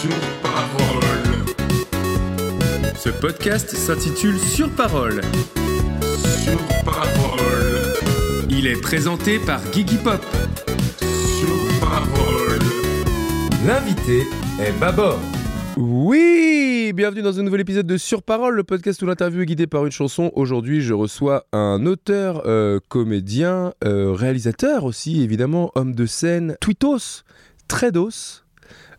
Sur parole. Ce podcast s'intitule Sur parole. Sur parole. Il est présenté par Gigi Pop. Sur parole. L'invité est Babor. Oui, bienvenue dans un nouvel épisode de Sur Parole, le podcast où l'interview est guidée par une chanson. Aujourd'hui, je reçois un auteur, euh, comédien, euh, réalisateur aussi, évidemment, homme de scène, tweetos, tredos.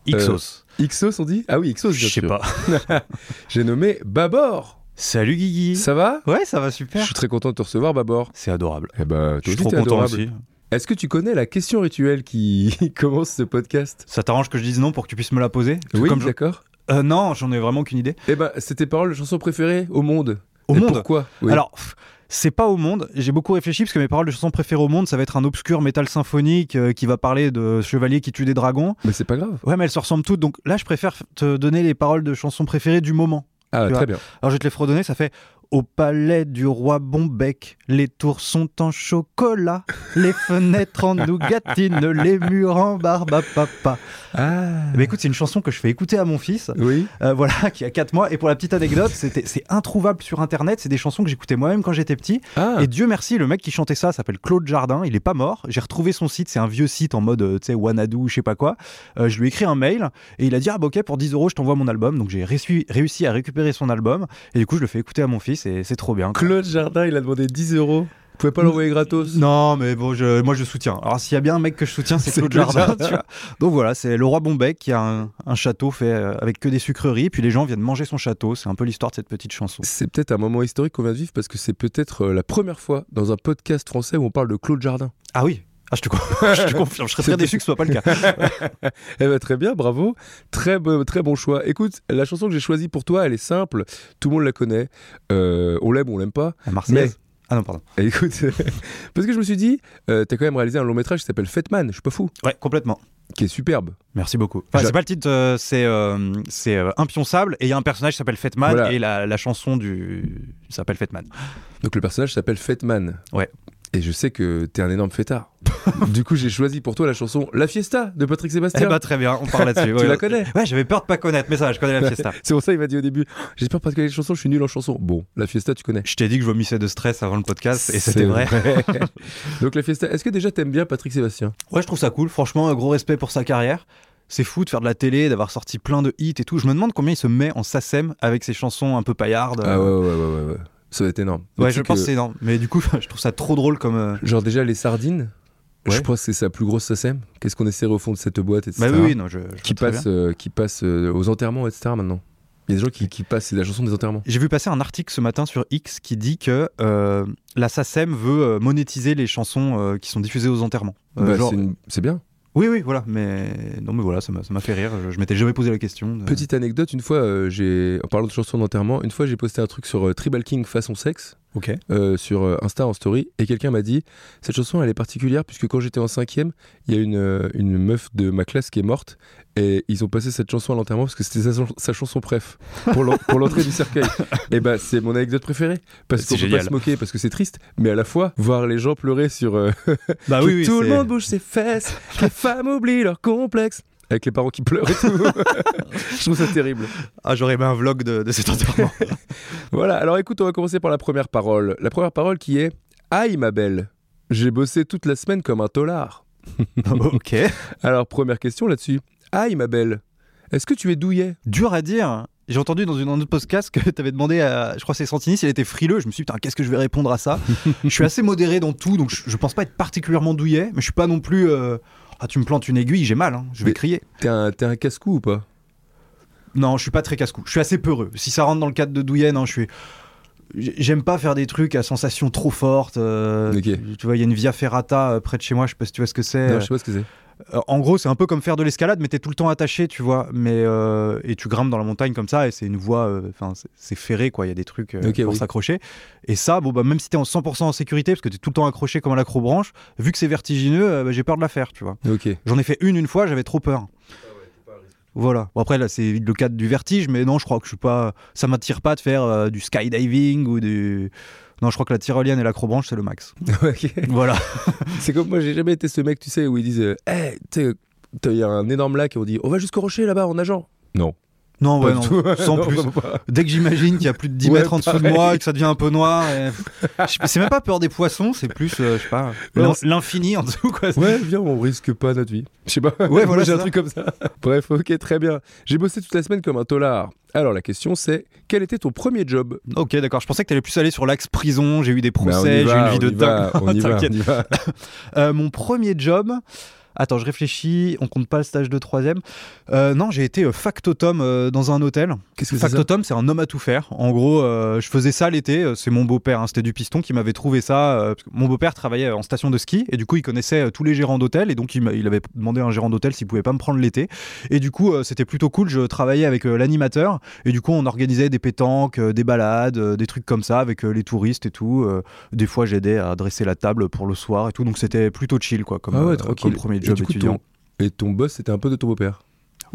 Ixos. Ixos, on dit? Ah oui, Ixos, bien Je sais sûr. pas. J'ai nommé Babor. Salut Guigui. Ça va? Ouais, ça va Je super. suis très content de te recevoir, Babor. C'est adorable. Eh ben, Je suis trop content adorable. aussi. Est-ce que tu connais la question rituelle qui commence ce podcast? Ça t'arrange que je dise non pour que tu puisses me la poser? Oui, comme je- d'accord. Euh, Non, j'en ai vraiment aucune idée. Eh ben, c'est tes paroles de chanson préférées au monde. Au Et monde Pourquoi? Oui. Alors, pff, c'est pas au monde. J'ai beaucoup réfléchi parce que mes paroles de chansons préférées au monde, ça va être un obscur métal symphonique euh, qui va parler de chevaliers qui tuent des dragons. Mais c'est pas grave. Ouais, mais elles se ressemblent toutes. Donc là, je préfère te donner les paroles de chansons préférées du moment. Ah, très vois. bien. Alors je vais te les fredonner, ça fait Au palais du roi Bombec, les tours sont en chocolat, les fenêtres en nougatine, les murs en barbe à papa. Ah. Écoute, c'est une chanson que je fais écouter à mon fils, Oui. euh, voilà, qui a 4 mois. Et pour la petite anecdote, c'était- c'est introuvable sur internet. C'est des chansons que j'écoutais moi-même quand j'étais petit. Ah. Et Dieu merci, le mec qui chantait ça s'appelle Claude Jardin. Il est pas mort. J'ai retrouvé son site. C'est un vieux site en mode, euh, tu sais, Wanadu, je sais pas quoi. Euh, je lui ai écrit un mail et il a dit Ah, bah, ok, pour 10 euros, je t'envoie mon album. Donc j'ai réussi, à récupérer son album. Et du coup, je le fais écouter à mon fils c'est trop bien. Claude Jardin, il a demandé 10 euros. Vous pouvez pas l'envoyer gratos? Non, mais bon, je- moi je soutiens. Alors s'il y a bien un mec que je soutiens, c'est Claude Claude Jardin. Jardin. tu vois. Donc voilà, c'est le roi Bombec qui a un, un château fait euh, avec que des sucreries. Puis les gens viennent manger son château. C'est un peu l'histoire de cette petite chanson. C'est peut-être un moment historique qu'on vient de vivre parce que c'est peut-être euh, la première fois dans un podcast français où on parle de Claude Jardin. Ah oui ah, je, te, je te confirme, je serais très déçu que ce soit pas le cas. Eh ben, très bien, bravo. Très, très bon choix. Écoute, la chanson que j'ai choisie pour toi, elle est simple. Tout le monde la connaît. Euh, on l'aime ou on l'aime pas. La Marseillaise. Ah non, pardon. Et écoute, parce que je me suis dit, euh, t'as quand même réalisé un long métrage qui s'appelle Fatman, je suis pas fou, Ouais, complètement. qui est superbe. Merci beaucoup. Enfin, c'est pas le titre, euh, c'est euh, c'est euh, impionçable et il y a un personnage qui s'appelle Fetman Voilà. et la, la chanson du s'appelle Fetman. Donc le personnage s'appelle Fatman. Ouais. Et je sais que t'es un énorme fêtard. du coup, j'ai choisi pour toi la chanson La Fiesta de Patrick Sébastien. Eh bah très bien, on parle là-dessus. tu ouais. la connais Ouais, j'avais peur de pas connaître, mais ça, je connais la fiesta. C'est pour ça qu'il m'a dit au début J'espère pas que les chansons, je suis nul en chansons. Bon, La Fiesta, tu connais. Je t'ai dit que je vomissais de stress avant le podcast et c'était vrai. Donc La Fiesta, est-ce que déjà t'aimes bien Patrick Sébastien? Ouais, je trouve ça cool. Franchement, un gros respect pour sa carrière. C'est fou de faire de la télé, d'avoir sorti plein de hits et tout. Je me demande combien il se met en SACEM avec ses chansons un peu paillardes. Ah ouais, ouais, ouais, ouais, ouais. Ça va être énorme. Ouais, je pense que- c'est énorme. Mais du coup, je trouve ça trop drôle comme. euh, Genre déjà les sardines, Ouais. je pense que c'est sa plus grosse SACEM. Qu'est-ce qu'on essaie au fond de cette boîte, etc. Bah oui, oui, non, je. je qui passe, bien. euh, qui passe euh, aux enterrements, etc. maintenant. Il y a des gens qui, qui passent, c'est la chanson des enterrements. J'ai vu passer un article ce matin sur X qui dit que euh, la SACEM veut euh, monétiser les chansons euh, qui sont diffusées aux enterrements. Euh, Bah, genre- c'est une- C'est bien. Oui, oui, voilà. Mais non, mais voilà, ça m'a fait rire. Je, m'étais jamais posé la question. Petite anecdote, une fois, euh, j'ai, en parlant de chansons d'enterrement, une fois j'ai posté un truc sur euh, Tribal King façon sexe, Ok. euh, sur euh, Insta en story, et quelqu'un m'a dit cette chanson elle est particulière puisque quand j'étais en cinquième, il y a une, euh, une meuf de ma classe qui est morte, et ils ont passé cette chanson à l'enterrement parce que c'était sa, sa chanson préf pour l'en- pour l'entrée du cercueil. Et bah c'est mon anecdote préférée parce qu'on peut pas se moquer parce que c'est triste, mais à la fois voir les gens pleurer sur euh, Bah que oui, oui. tout le monde bouge ses fesses, les femmes oublient leur complexe. Avec les parents qui pleurent et tout. Je trouve ça terrible. Ah, j'aurais aimé un vlog de, de cet enterrement. Voilà, alors écoute, on va commencer par la première parole. La première parole qui est Aïe ma belle, j'ai bossé toute la semaine comme un tolard. ok. Alors première question là-dessus. Aïe ma belle, est-ce que tu es douillet? Dur à dire. J'ai entendu dans une autre podcast que tu avais demandé à, je crois que c'est Santini, s'il était frileux. Je me suis dit, putain, qu'est-ce que je vais répondre à ça? Je suis assez modéré dans tout, donc je, je pense pas être particulièrement douillet, mais je suis pas non plus. euh, ah, tu me plantes une aiguille, j'ai mal, hein, je vais Mais- crier. T'es un, casse-cou ou pas? Non, je suis pas très casse-cou. Je suis assez peureux. Si ça rentre dans le cadre de douillet, non, je suis. J'aime pas faire des trucs à sensation trop forte. euh, Ok. tu, tu vois, il y a une via ferrata euh, près de chez moi, je sais pas si tu vois ce que c'est. Non, je sais pas ce que c'est. Euh, en gros, c'est un peu comme faire de l'escalade, mais t'es tout le temps attaché, tu vois. Mais euh, et tu grimpes dans la montagne comme ça, et c'est une voie, euh, enfin, c'est- c'est ferré, quoi. Il y a des trucs euh, pour oui. s'accrocher. Et ça, bon, bah, même si t'es en 100% en sécurité, parce que t'es tout le temps accroché comme à l'acrobranche, vu que c'est vertigineux, bah, j'ai peur de la faire, tu vois. J'en ai fait une une fois, j'avais trop peur. Voilà. Bon, après, là, c'est le cadre du vertige, mais non, je crois que je suis pas. Ça m'attire pas de faire euh, du skydiving ou du. Non, je crois que la tyrolienne et l'acrobranche, c'est le max. Ok. Voilà. C'est comme moi, j'ai jamais été ce mec, tu sais, où ils disent Hey, tu sais, t'as- il y a un énorme lac et on dit On va jusqu'au rocher là-bas en nageant. Non. Non, Pas ouais, non. tout. Sans Non, plus. Dès que j'imagine qu'il y a plus de 10 Ouais, mètres en dessous de moi et que ça devient un peu noir, et... C'est même pas peur des poissons, c'est plus, euh, je sais pas, l'infini en dessous, quoi. Ouais, viens, on risque pas notre vie. Je sais pas. Ouais, voilà, j'ai un truc comme ça. Bref, ok, très bien. J'ai bossé toute la semaine comme un tolard. Alors, la question c'est quel était ton premier job? Ok, d'accord. Je pensais que t'allais plus aller sur l'axe prison. J'ai eu des Bah, procès, j'ai eu va, une vie de dingue. Euh, mon premier job. Attends, je réfléchis. On compte pas le stage de troisième. Euh, non, j'ai été euh, factotum euh, dans un hôtel. Qu'est-ce que Factotum, c'est un homme à tout faire. En gros, je faisais ça l'été. C'est mon beau-père, hein, c'était du piston, qui m'avait trouvé ça. parce que mon beau-père travaillait en station de ski et du coup, il connaissait tous les gérants d'hôtel et donc il, avait demandé à un gérant d'hôtel s'il pouvait pas me prendre l'été. Et du coup, c'était plutôt cool. Je travaillais avec l'animateur et du coup, on organisait des pétanques, des balades, des trucs comme ça avec les touristes et tout. des fois, j'aidais à dresser la table pour le soir et tout. Donc, c'était plutôt chill, quoi, comme, Ah ouais, tranquille. comme premier job coup, étudiant. ton- Et ton boss, c'était un peu de ton beau-père.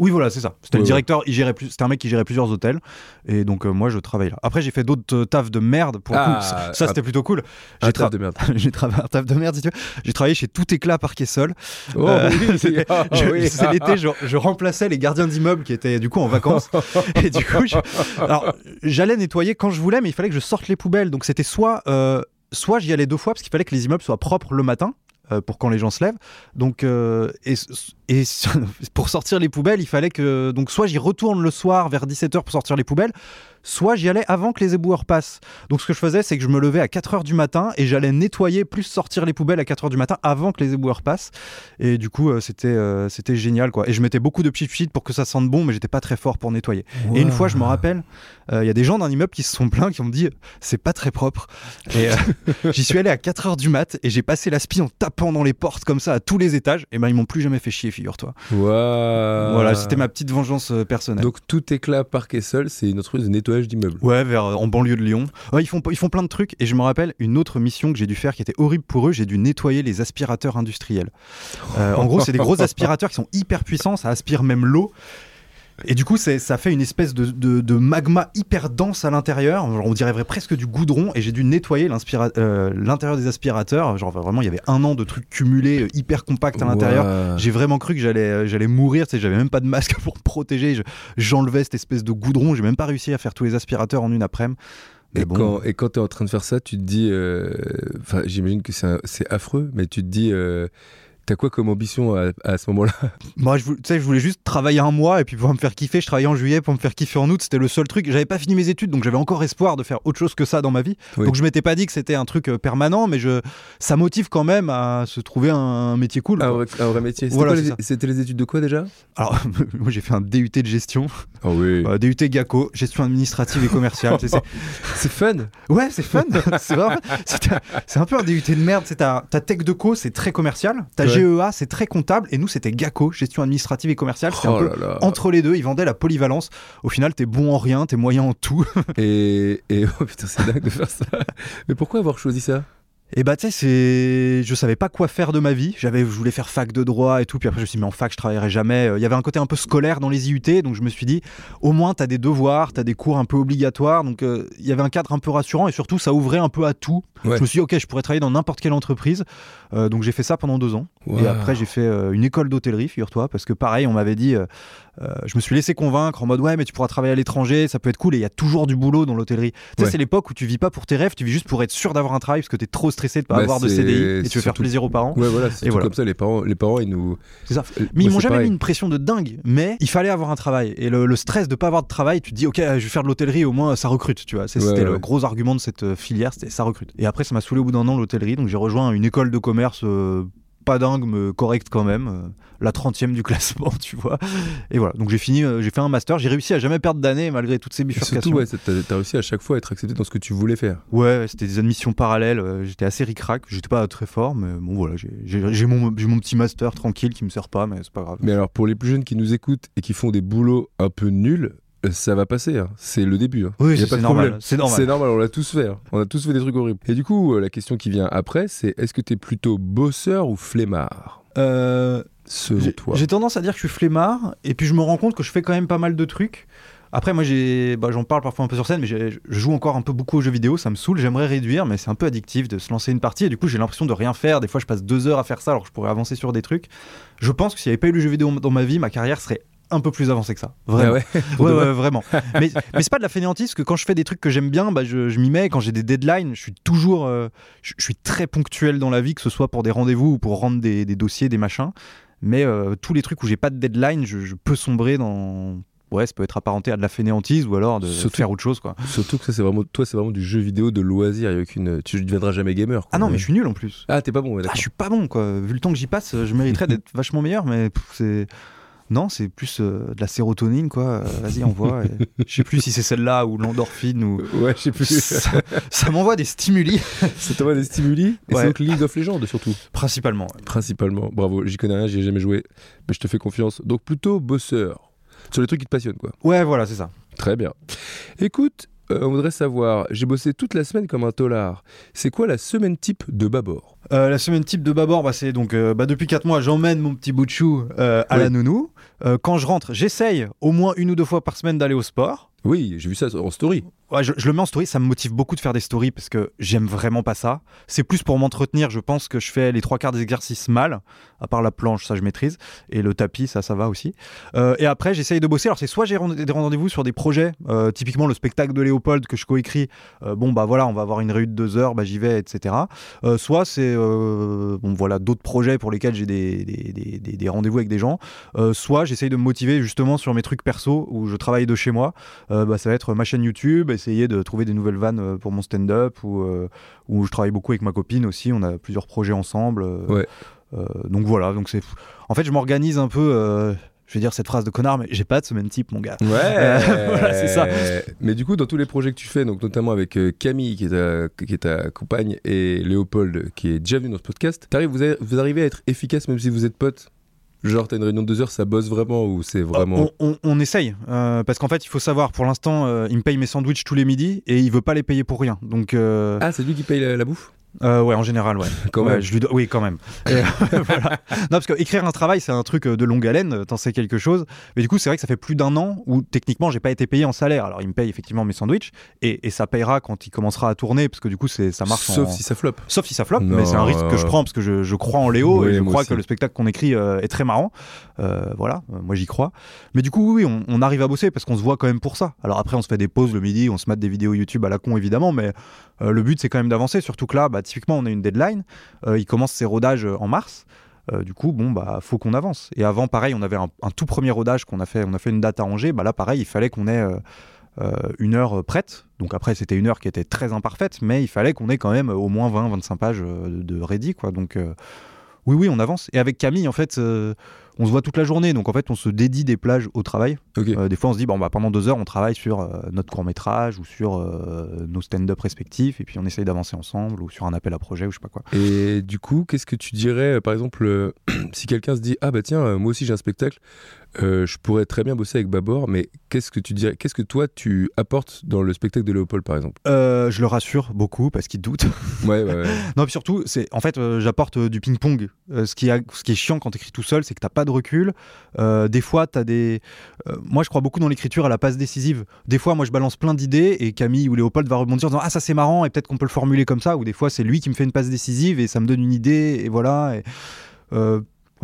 Oui, voilà, c'est ça. C'était Ouais, le directeur, il gérait plus, c'était un mec qui gérait plusieurs hôtels, et donc euh, moi je travaillais là. Après j'ai fait d'autres euh, tafs de merde pour Ah, coup. Ça, ça, c'était plutôt cool. J'ai, taf tra- de merde. j'ai travaillé un taf de merde si tu veux. J'ai travaillé chez Tout Éclat Parquet Sol. Oh Euh, oui, oui. C'est l'été, je, je remplaçais les gardiens d'immeubles qui étaient du coup en vacances. et du coup, j'allais nettoyer quand je voulais, mais il fallait que je sorte les poubelles. Donc c'était soit, euh, soit j'y allais deux fois parce qu'il fallait que les immeubles soient propres le matin. Euh, pour quand les gens se lèvent. Donc, euh, et, pour sortir les poubelles, il fallait que. Donc, soit j'y retourne le soir vers 17h pour sortir les poubelles, soit j'y allais avant que les éboueurs passent. Donc, ce que je faisais, c'est que je me levais à 4h du matin et j'allais nettoyer plus sortir les poubelles à 4h du matin avant que les éboueurs passent. Et du coup, euh, c'était euh, c'était génial, quoi. Et je mettais beaucoup de petits shit pour que ça sente bon, mais j'étais pas très fort pour nettoyer. Et une fois, je me rappelle, euh, il y a des gens d'un immeuble qui se sont plaints, qui m'ont dit c'est pas très propre. Et euh, j'y suis allé à 4h du mat et j'ai passé la spie en tapant dans les portes comme ça à tous les étages. Et ben ils m'ont plus jamais fait chier, figure-toi. Voilà, c'était ma petite vengeance euh, personnelle. Donc tout éclat parquet seul, c'est une entreprise de nettoyage d'immeubles. Ouais, vers, euh, en banlieue de Lyon. Ouais, ils, font, ils font plein de trucs. Et je me rappelle une autre mission que j'ai dû faire qui était horrible pour eux. J'ai dû nettoyer les aspirateurs industriels. Euh, en gros, c'est des gros aspirateurs qui sont hyper puissants. Ça aspire même l'eau. Et du coup, ça fait une espèce de, de- de magma hyper dense à l'intérieur. On dirait vrai- presque du goudron. Et j'ai dû nettoyer euh, l'intérieur des aspirateurs. Genre vraiment, il y avait un an de trucs cumulés euh, hyper compacts à l'intérieur. J'ai vraiment cru que j'allais euh, j'allais mourir, j'avais même pas de masque pour me protéger, Je- j'enlevais cette espèce de goudron, j'ai même pas réussi à faire tous les aspirateurs en une après-midi. Et bon, quand, et quand tu es en train de faire ça, tu te dis. euh, j'imagine que c'est affreux, mais tu te dis. euh, T'as quoi comme ambition à, à ce moment-là? Moi je, tu sais, je voulais juste travailler un mois et puis pour me faire kiffer, je travaillais en juillet pour me faire kiffer en août, c'était le seul truc. J'avais pas fini mes études donc j'avais encore espoir de faire autre chose que ça dans ma vie. Oui. Donc je m'étais pas dit que c'était un truc euh, permanent, mais je, ça motive quand même à se trouver un métier cool. un vrai, un vrai métier C'était Voilà, les- études de quoi déjà? Alors moi j'ai fait un DUT de gestion, Oh oui. euh, DUT GACO, gestion administrative et commerciale. C'est- fun Ouais, c'est fun. c'est un- peu un DUT de merde. C'est ta, ta tech de co, c'est très commercial. Ta Ouais. GEA, c'est très comptable. Et nous, c'était GACO, gestion administrative et commerciale. C'était Oh un peu là là. entre les deux. Ils vendaient la polyvalence. Au final, t'es bon en rien, t'es moyen en tout. Et, et oh putain, c'est dingue de faire ça. Mais pourquoi avoir choisi ça? Et bah, tu sais, c'est. Je savais pas quoi faire de ma vie. J'avais, je voulais faire fac de droit et tout. Puis après, je me suis dit, mais en fac, je travaillerai jamais. Euh, Il y avait un côté un peu scolaire dans les IUT. Donc, je me suis dit, au moins, t'as des devoirs, t'as des cours un peu obligatoires. Donc, euh, il y avait un cadre un peu rassurant. Et surtout, ça ouvrait un peu à tout. Ouais. Je me suis dit, ok, je pourrais travailler dans n'importe quelle entreprise. Euh, donc, j'ai fait ça pendant deux ans. Et après, j'ai fait euh, une école d'hôtellerie, figure-toi, parce que pareil, on m'avait dit, euh, je me suis laissé convaincre en mode, ouais, mais tu pourras travailler à l'étranger, ça peut être cool, et il y a toujours du boulot dans l'hôtellerie. Tu sais, Ouais. c'est l'époque où tu vis pas pour tes rêves, tu vis juste pour être sûr d'avoir un travail, parce que tu es trop stressé de pas Bah, avoir de CDI, et tu veux faire plaisir aux parents. Ouais, voilà, c'est Et voilà. comme ça. Les parents, les parents ils nous. C'est ça. Euh, Mais ils m'ont jamais pareil. mis une pression de dingue, mais il fallait avoir un travail. Et le, le stress de pas avoir de travail, tu te dis, ok, je vais faire de l'hôtellerie, au moins ça recrute, tu vois. C'est- Ouais, C'était le gros argument de cette euh, filière, c'était ça recrute. Et après, ça m'a saoulé au bout d'un an l'hôtellerie, donc j'ai rejoint une école de commerce. euh, pas dingue, mais correct quand même. La 30e du classement, tu vois. Et voilà, donc j'ai fini, euh, j'ai fait un master, j'ai réussi à jamais perdre d'année malgré toutes ces Et bifurcations. surtout, ouais, t'as réussi à chaque fois à être accepté dans ce que tu voulais faire. Ouais, c'était des admissions parallèles. euh, J'étais assez ric-rac. J'étais pas très fort, mais bon, voilà. j'ai- mon, mon petit master tranquille qui me sert pas, mais c'est pas grave. Mais alors, pour les plus jeunes qui nous écoutent et qui font des boulots un peu nuls, euh, ça va passer. hein. C'est le début. hein. Oui, c'est normal. C'est normal. On l'a tous fait. hein. On a tous fait des trucs horribles. Et du coup, la question qui vient après, c'est est-ce que t'es plutôt bosseur ou flemmard? Euh, Selon J'ai toi j'ai tendance à dire que je suis flemmard, et puis je me rends compte que je fais quand même pas mal de trucs. Après, moi, j'ai, bah, j'en parle parfois un peu sur scène, mais je joue encore un peu beaucoup aux jeux vidéo, ça me saoule. J'aimerais réduire, mais c'est un peu addictif de se lancer une partie, et du coup, j'ai l'impression de rien faire. Des fois, je passe deux heures à faire ça, alors que je pourrais avancer sur des trucs. Je pense que s'il n'y avait pas eu le jeu vidéo dans ma vie, ma carrière serait un peu plus avancée que ça. Vraiment. Ah ouais Ouais, ouais, vraiment. mais mais c'est pas de la fainéantise, parce que quand je fais des trucs que j'aime bien, bah, je, je m'y mets. Quand j'ai des deadlines, je suis toujours. euh, je, je suis très ponctuel dans la vie, que ce soit pour des rendez-vous ou pour rendre des, des dossiers, des machins. Mais euh, tous les trucs où j'ai pas de deadline, je, je peux sombrer dans. Ouais, ça peut être apparenté à de la fainéantise ou alors de Surtout- faire autre chose, quoi. Surtout que ça, c'est vraiment, toi, c'est vraiment du jeu vidéo de loisir. Il a aucune, tu ne deviendras jamais gamer. quoi. Ah non, mais je suis nul en plus. Ah, t'es pas bon, ouais, Ah, je suis pas bon, quoi. Vu le temps que j'y passe, je mériterais d'être vachement meilleur, mais pff, c'est. Non, c'est plus euh, de la sérotonine, quoi. Euh, Vas-y, envoie. Je sais plus si c'est celle-là ou l'endorphine ou. Ouais, je sais plus. ça, ça m'envoie des stimuli, ça t'envoie des stimuli Et Ouais. c'est donc League of Legends, surtout. principalement. Principalement. Bravo, j'y connais rien, j'y ai jamais joué. Mais je te fais confiance. Donc plutôt bosseur. Sur les trucs qui te passionnent, quoi. Ouais, voilà, c'est ça. Très bien. Écoute, euh, on voudrait savoir, j'ai bossé toute la semaine comme un tolard. C'est quoi la semaine type de Babord Euh, la semaine type de Babord, bah, c'est donc euh, bah, depuis 4 mois, j'emmène mon petit bout de chou à Oui. la nounou. Quand je rentre, j'essaye au moins une ou deux fois par semaine d'aller au sport. Oui, j'ai vu ça en story. Je, le mets en story, ça me motive beaucoup de faire des stories parce que j'aime vraiment pas ça. C'est plus pour m'entretenir, je pense que je fais les trois quarts des exercices mal, à part la planche, ça je maîtrise, et le tapis, ça, ça va aussi. Euh, et après, j'essaye de bosser. Alors, c'est soit j'ai des rendez-vous sur des projets, euh, typiquement le spectacle de Léopold que je coécris. Euh, bon, bah voilà, on va avoir une réunion de deux heures, bah j'y vais, etc. Soit c'est bon, voilà, d'autres projets pour lesquels j'ai des, des, des- des- rendez-vous avec des gens. Soit j'essaye de me motiver justement sur mes trucs perso où je travaille de chez moi. Bah, ça va être ma chaîne YouTube, essayer de trouver des nouvelles vannes euh, pour mon stand-up, ou euh, où je travaille beaucoup avec ma copine aussi, on a plusieurs projets ensemble. euh, Ouais. donc voilà, donc c'est. En fait, je m'organise un peu. je vais dire cette phrase de connard, mais j'ai pas de semaine type, mon gars. Ouais, Voilà, c'est ça. Mais du coup, dans tous les projets que tu fais, donc notamment avec euh, Camille, qui est, ta, qui est ta compagne, et Léopold, qui est déjà venu dans ce podcast, vous, avez- vous arrivez à être efficace même si vous êtes potes? Genre, t'as une réunion de deux heures, ça bosse vraiment ou c'est vraiment. On, on- on essaye, euh, parce qu'en fait, il faut savoir, pour l'instant, euh, il me paye mes sandwichs tous les midis et il veut pas les payer pour rien. Donc, euh, Ah, c'est lui qui paye la, la bouffe? Euh, ouais, en général, ouais. Quand Ouais, même. je lui dois- Oui, quand même. Et, euh, voilà. Non, parce que écrire un travail, c'est un truc euh, de longue haleine, euh, t'en sais quelque chose. Mais du coup, c'est vrai que ça fait plus d'un an où techniquement, j'ai pas été payé en salaire. Alors, il me paye effectivement mes sandwichs et, et ça payera quand il commencera à tourner, parce que du coup, c'est ça marche. Sauf en- si ça floppe. Sauf si ça floppe, Non. mais c'est un risque que je prends parce que je, je crois en Léo Oui, et je crois aussi. que le spectacle qu'on écrit est très marrant. Voilà, moi j'y crois. Mais du coup, oui, on, on arrive à bosser parce qu'on se voit quand même pour ça. Alors après, on se fait des pauses le midi, on se mate des vidéos YouTube à la con évidemment, mais le but c'est quand même d'avancer. Surtout que là, bah, typiquement, on a une deadline. Euh, il commence ses rodages euh, en mars. Euh, du coup, bon, bah, faut qu'on avance. Et avant, pareil, on avait un, tout premier rodage qu'on a fait. On a fait une date à Angers. Bah là, pareil, il fallait qu'on ait une heure prête. Donc après, c'était une heure qui était très imparfaite, mais il fallait qu'on ait quand même au moins 20-25 pages de, de ready, quoi. Donc oui, oui, on avance. Et avec Camille, en fait, on se voit toute la journée. Donc en fait, on se dédie des plages au travail. Euh, des fois, on se dit, bon, bah, pendant deux heures, on travaille sur euh, notre court métrage ou sur euh, nos stand-up respectifs, et puis on essaye d'avancer ensemble ou sur un appel à projet ou je sais pas quoi. Et du coup, qu'est-ce que tu dirais, par exemple, si quelqu'un se dit Ah bah tiens, moi aussi j'ai un spectacle, je pourrais très bien bosser avec Babor, mais qu'est-ce que tu dirais Qu'est-ce que toi tu apportes dans le spectacle de Léopold par exemple? Je le rassure beaucoup parce qu'il doute. Ouais, ouais, ouais. Non, puis surtout, c'est en fait, j'apporte du ping-pong. Ce, qui a- ce qui est chiant quand tu écris tout seul, c'est que t'as pas de recul. Euh, des fois, tu as des. euh, moi, je crois beaucoup dans l'écriture à la passe décisive. Des fois, moi, je balance plein d'idées et Camille ou Léopold va rebondir en disant Ah, ça c'est marrant et peut-être qu'on peut le formuler comme ça. Ou des fois, c'est lui qui me fait une passe décisive et ça me donne une idée et voilà. Euh,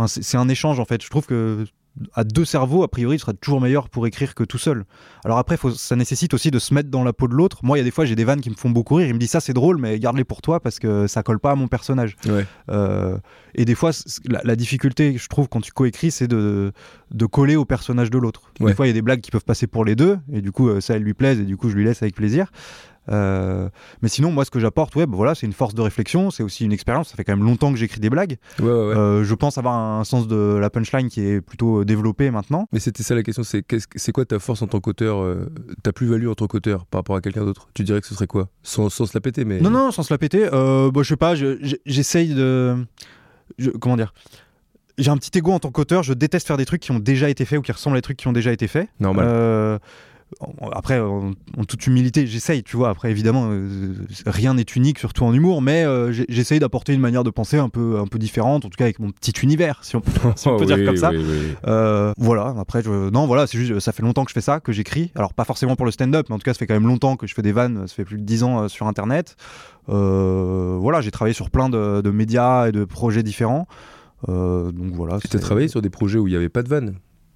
c'est un échange en fait. Je trouve que à deux cerveaux, a priori, il sera toujours meilleur pour écrire que tout seul. Alors après, faut, ça nécessite aussi de se mettre dans la peau de l'autre. Moi, il y a des fois, j'ai des vannes qui me font beaucoup rire. Il me dit ça, c'est drôle, mais garde-les pour toi parce que ça colle pas à mon personnage. Ouais. Euh, et des fois, la, la difficulté, je trouve, quand tu coécris, c'est de, de coller au personnage de l'autre. Ouais. Des fois, il y a des blagues qui peuvent passer pour les deux, et du coup, euh, ça, elles lui plaisent, et du coup, je lui laisse avec plaisir. Euh, mais sinon, moi, ce que j'apporte, ouais, bah voilà, c'est une force de réflexion, c'est aussi une expérience. Ça fait quand même longtemps que j'écris des blagues. Ouais, ouais, ouais. Euh, je pense avoir un sens de la punchline qui est plutôt euh, développé maintenant. Mais c'était ça la question, c'est quoi ta force en tant qu'auteur, euh, ta plus-value en tant qu'auteur par rapport à quelqu'un d'autre? Tu dirais que ce serait quoi? Sans, sans se la péter, mais. Non, non, sans se la péter. Bah, je sais pas, je- je- j'essaye de. je- comment dire? J'ai un petit ego en tant qu'auteur, je déteste faire des trucs qui ont déjà été faits ou qui ressemblent à des trucs qui ont déjà été faits. Normal. Euh, après, en, en toute humilité, j'essaye, tu vois. Après, évidemment, euh, rien n'est unique, surtout en humour, mais euh, j'essaye d'apporter une manière de penser un peu, un peu différente, en tout cas avec mon petit univers, si on peut, si on peut Oh, dire oui, comme ça. oui, oui. Euh, voilà, après, je... non, voilà, c'est juste, ça fait longtemps que je fais ça, que j'écris. Alors, pas forcément pour le stand-up, mais en tout cas, ça fait quand même longtemps que je fais des vannes, ça fait plus de 10 ans sur Internet. Voilà, j'ai travaillé sur plein de, de médias et de projets différents. Donc voilà. Tu as travaillé sur des projets où il n'y avait pas de vanne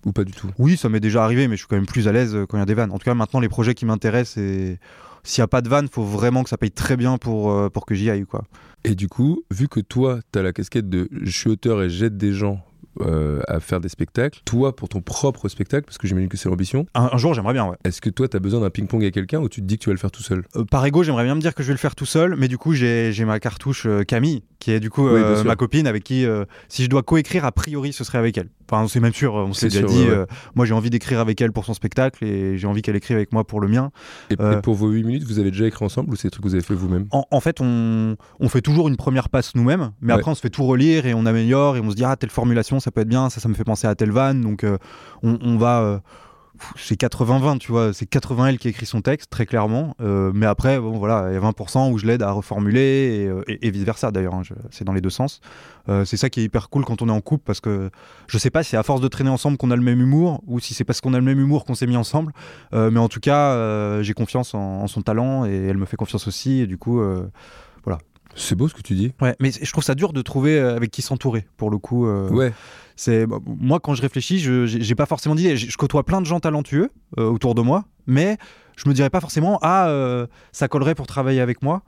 Ou pas du tout? Oui, ça m'est déjà arrivé, mais je suis quand même plus à l'aise euh, quand il y a des vannes. En tout cas, maintenant, les projets qui m'intéressent, et s'il n'y a pas de vannes, faut vraiment que ça paye très bien pour, euh, pour que j'y aille, quoi. Et du coup, vu que toi, tu as la casquette de je suis auteur et j'aide des gens euh, à faire des spectacles, toi, pour ton propre spectacle, parce que j'imagine que c'est l'ambition, Un, un jour, j'aimerais bien, ouais. est-ce que toi, tu as besoin d'un ping-pong avec quelqu'un ou tu te dis que tu vas le faire tout seul? Euh, par ego, j'aimerais bien me dire que je vais le faire tout seul, mais du coup, j'ai ma cartouche euh, Camille, qui est du coup Oui, ma copine, avec qui, si je dois coécrire, a priori, ce serait avec elle. Enfin, c'est même sûr, on s'est déjà sûr, dit. ouais, ouais. moi, j'ai envie d'écrire avec elle pour son spectacle, et j'ai envie qu'elle écrive avec moi pour le mien. et, et pour vos 8 minutes, vous avez déjà écrit ensemble ou c'est des trucs que vous avez fait vous-même? En, en fait, on, on fait toujours une première passe nous-mêmes, mais Ouais. après, on se fait tout relire et on améliore et on se dit, ah, telle formulation, ça peut être bien, ça, ça me fait penser à telle vanne. Donc, euh, on, va. euh, c'est 80-20, tu vois. C'est 80 elle qui écrit son texte, très clairement. Euh, mais après, bon, voilà, il y a 20% où je l'aide à reformuler et, vice-versa, d'ailleurs. hein, c'est dans les deux sens. C'est ça qui est hyper cool quand on est en couple parce que je sais pas si à force de traîner ensemble qu'on a le même humour ou si c'est parce qu'on a le même humour qu'on s'est mis ensemble. Mais en tout cas, j'ai confiance en, en son talent et elle me fait confiance aussi. Et du coup. C'est beau ce que tu dis. Ouais, mais je trouve ça dur de trouver euh, avec qui s'entourer pour le coup. euh, Ouais, C'est bah, moi quand je réfléchis, je j'ai j'ai pas forcément d'idée. Je, je côtoie plein de gens talentueux euh, autour de moi, mais je me dirais pas forcément ah euh, ça collerait pour travailler avec moi.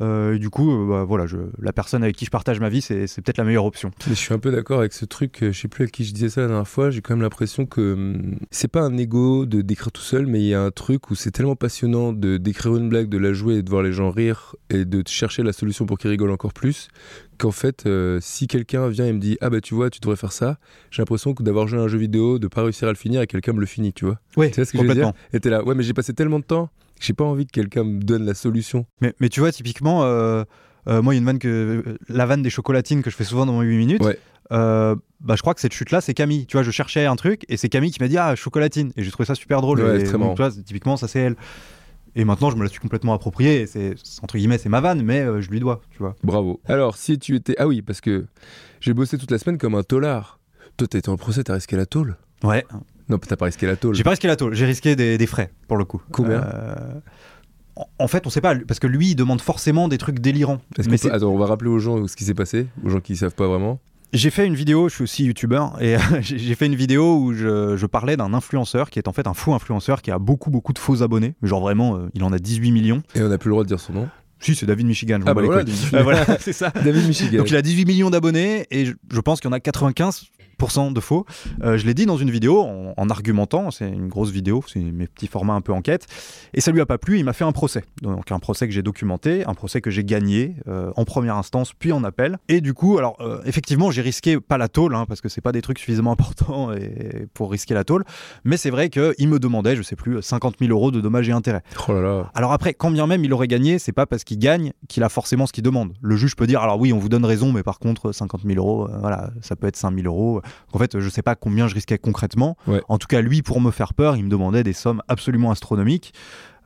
Euh, et du coup, euh, bah, voilà, je, la personne avec qui je partage ma vie, c'est peut-être la meilleure option. mais je suis un peu d'accord avec ce truc. euh, Je sais plus à qui je disais ça la dernière fois. J'ai quand même l'impression que hum, c'est pas un ego de d'écrire tout seul, mais il y a un truc où c'est tellement passionnant de d'écrire une blague, de la jouer et de voir les gens rire et de chercher la solution pour qu'ils rigolent encore plus. Qu'en fait, euh, si quelqu'un vient et me dit ah bah tu vois, tu devrais faire ça, j'ai l'impression que d'avoir joué à un jeu vidéo, de pas réussir à le finir et quelqu'un me le finit, tu vois. Oui, Tu ce que je veux dire? complètement. Et t'es là, ouais, mais j'ai passé tellement de temps, j'ai pas envie que quelqu'un me donne la solution. Mais, mais tu vois, typiquement, euh, euh, moi, il y a une vanne que euh, la vanne des chocolatines que je fais souvent dans mes 8 minutes. Ouais. euh, bah, je crois que cette chute-là, c'est Camille. Tu vois, je cherchais un truc et c'est Camille qui m'a dit ah chocolatine et j'ai trouvé ça super drôle. Ouais, Et donc, tu vois, typiquement, ça c'est elle. Et maintenant, je me la suis complètement appropriée. C'est c'est- entre guillemets, c'est ma vanne, mais euh, je lui dois. Tu vois. Bravo. Alors, si tu étais. Ah oui, parce que j'ai bossé toute la semaine comme un tolard. Toi, t'as été en procès, t'as risqué la tôle Ouais. Non, t'as pas risqué la tôle. J'ai pas risqué la tôle. J'ai risqué des, des frais pour le coup. Combien Euh, en- fait, on sait pas parce que lui, il demande forcément des trucs délirants. Mais Attends, on va rappeler aux gens ce qui s'est passé, aux gens qui savent pas vraiment. J'ai fait une vidéo, je suis aussi youtubeur, et j'ai fait une vidéo où je, je parlais d'un influenceur qui est en fait un faux influenceur qui a beaucoup beaucoup de faux abonnés. Genre vraiment, euh, il en a 18 millions. Et on n'a plus le droit de dire son nom. Si, c'est David Michigan, je Ah bah voilà. David Euh, voilà, c'est ça. David Michigan. Donc il a 18 millions d'abonnés et je, je pense qu'il y en a 95 de faux. Euh, je l'ai dit dans une vidéo en, en argumentant, c'est une grosse vidéo, c'est mes petits formats un peu enquête, et ça lui a pas plu, il m'a fait un procès. Donc un procès que j'ai documenté, un procès que j'ai gagné euh, en première instance puis en appel. Et du coup, alors euh, effectivement, j'ai risqué pas la tôle, hein, parce que c'est pas des trucs suffisamment importants et, pour risquer la tôle, mais c'est vrai qu'il me demandait, je sais plus, 50 000 euros de dommages et intérêts. Oh là là. Alors après, quand bien même il aurait gagné, c'est pas parce qu'il gagne qu'il a forcément ce qu'il demande. Le juge peut dire, alors oui, on vous donne raison, mais par contre, 50 000 euros, voilà, ça peut être 5 000 euros. En fait, je sais pas combien je risquais concrètement. Ouais. En tout cas, lui, pour me faire peur, il me demandait des sommes absolument astronomiques.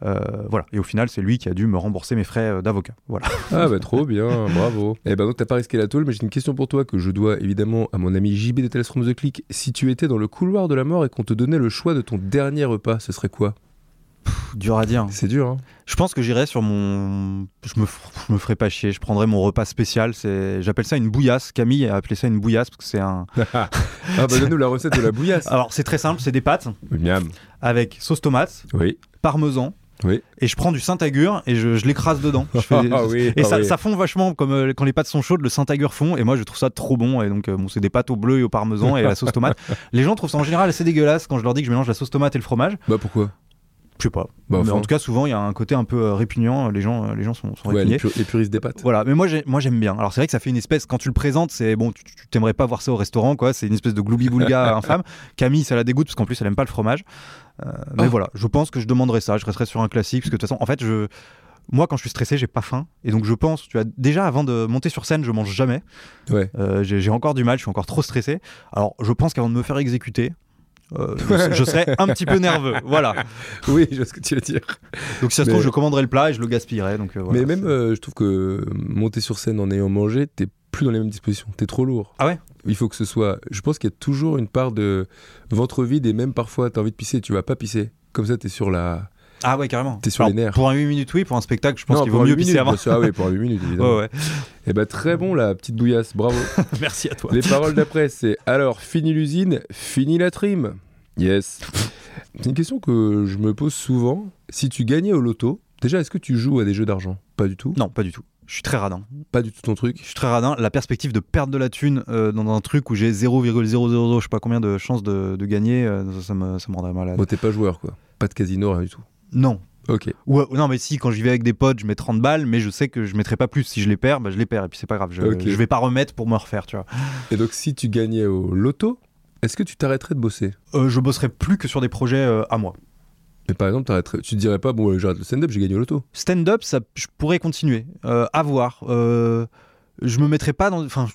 Euh, voilà. Et au final, c'est lui qui a dû me rembourser mes frais euh, d'avocat. Voilà. Ah bah trop bien, bravo. Eh ben donc t'as pas risqué la tôle, mais j'ai une question pour toi que je dois évidemment à mon ami JB de Tales from the Click. Si tu étais dans le couloir de la mort et qu'on te donnait le choix de ton dernier repas, ce serait quoi? Dur à dire. C'est dur, hein Je pense que j'irais sur mon. Je me, je me ferais pas chier. Je prendrais mon repas spécial. C'est. J'appelle ça une bouillasse. Camille a appelé ça une bouillasse parce que c'est un. Ah bah donne-nous la recette de la bouillasse. Alors c'est très simple. C'est des pâtes Miam. avec sauce tomate, Oui. parmesan. Oui. Et je prends du Saint-Agur et je, je l'écrase dedans. Je fais des- Ah oui, et ah ça, oui. ça fond vachement comme euh, quand les pâtes sont chaudes, le Saint-Agur fond. Et moi, je trouve ça trop bon. Et donc, euh, bon, c'est des pâtes au bleu et au parmesan et la sauce tomate. Les gens trouvent ça en général assez dégueulasse quand je leur dis que je mélange la sauce tomate et le fromage. Bah pourquoi? Je sais pas. Bah, mais en tout cas, souvent, il y a un côté un peu euh, répugnant. Les gens, euh, les gens sont, sont Ouais, les, répugnés. pur- les puristes des pâtes. Voilà, mais moi moi j'aime bien. Alors c'est vrai que ça fait une espèce quand tu le présentes, c'est bon, tu t'aimerais pas voir ça au restaurant quoi, c'est une espèce de gloubi-boulga infâme. Camille ça la dégoûte parce qu'en plus elle aime pas le fromage. Euh, mais Oh. voilà, je pense que je demanderais ça, je resterais sur un classique parce que de toute façon en fait, je moi quand je suis stressé, j'ai pas faim et donc je pense, tu vois, déjà avant de monter sur scène, je mange jamais. Ouais. Euh, j'ai j'ai encore du mal, je suis encore trop stressé. Alors je pense qu'avant de me faire exécuter euh, je, je serais un petit peu nerveux, voilà. Oui, je vois ce que tu veux dire. Donc si ça se Mais- trouve, je commanderais le plat et je le gaspillerais. Donc euh, voilà, Mais même, euh, je trouve que monter sur scène en ayant mangé, t'es plus dans les mêmes dispositions. T'es trop lourd. Ah ouais? Il faut que ce soit. Je pense qu'il y a toujours une part de ventre vide et même parfois t'as envie de pisser, tu vas pas pisser. Comme ça, t'es sur la. Ah ouais, carrément. T'es sur Alors, les nerfs. Pour un 8 minutes, oui, pour un spectacle, je pense qu'il vaut mieux pisser avant. Ah oui, pour 8 minutes, évidemment. Ouais, ouais. Et bah, très bon, la petite bouillasse. Bravo. Merci à toi. Les paroles d'après, c'est alors, fini l'usine, fini la trim. Yes. C'est une question que je me pose souvent. Si tu gagnais au loto, déjà, est-ce que tu joues à des jeux d'argent? Pas du tout? Non, pas du tout. Je suis très radin. Pas du tout ton truc? Je suis très radin. La perspective de perdre de la thune euh, dans un truc où j'ai 0,000 je sais pas combien de chances de, de gagner, euh, ça, ça me, ça me rendrait malade. Bon, t'es pas joueur, quoi. Pas de casino, rien du tout. Non. Ok. Ou, euh, non, mais si, quand j'y vais avec des potes, je mets 30 balles, mais je sais que je mettrai pas plus. Si je les perds, bah, je les perds. Et puis c'est pas grave. Je, Ok. je vais pas remettre pour me refaire, tu vois. Et donc, si tu gagnais au loto, est-ce que tu t'arrêterais de bosser? Euh, je bosserai plus que sur des projets euh, à moi. Mais par exemple, tu te dirais pas, bon, j'arrête le stand-up, j'ai gagné au loto. Stand-up, ça, je pourrais continuer. Euh, à voir. Je me mettrai pas dans. Enfin,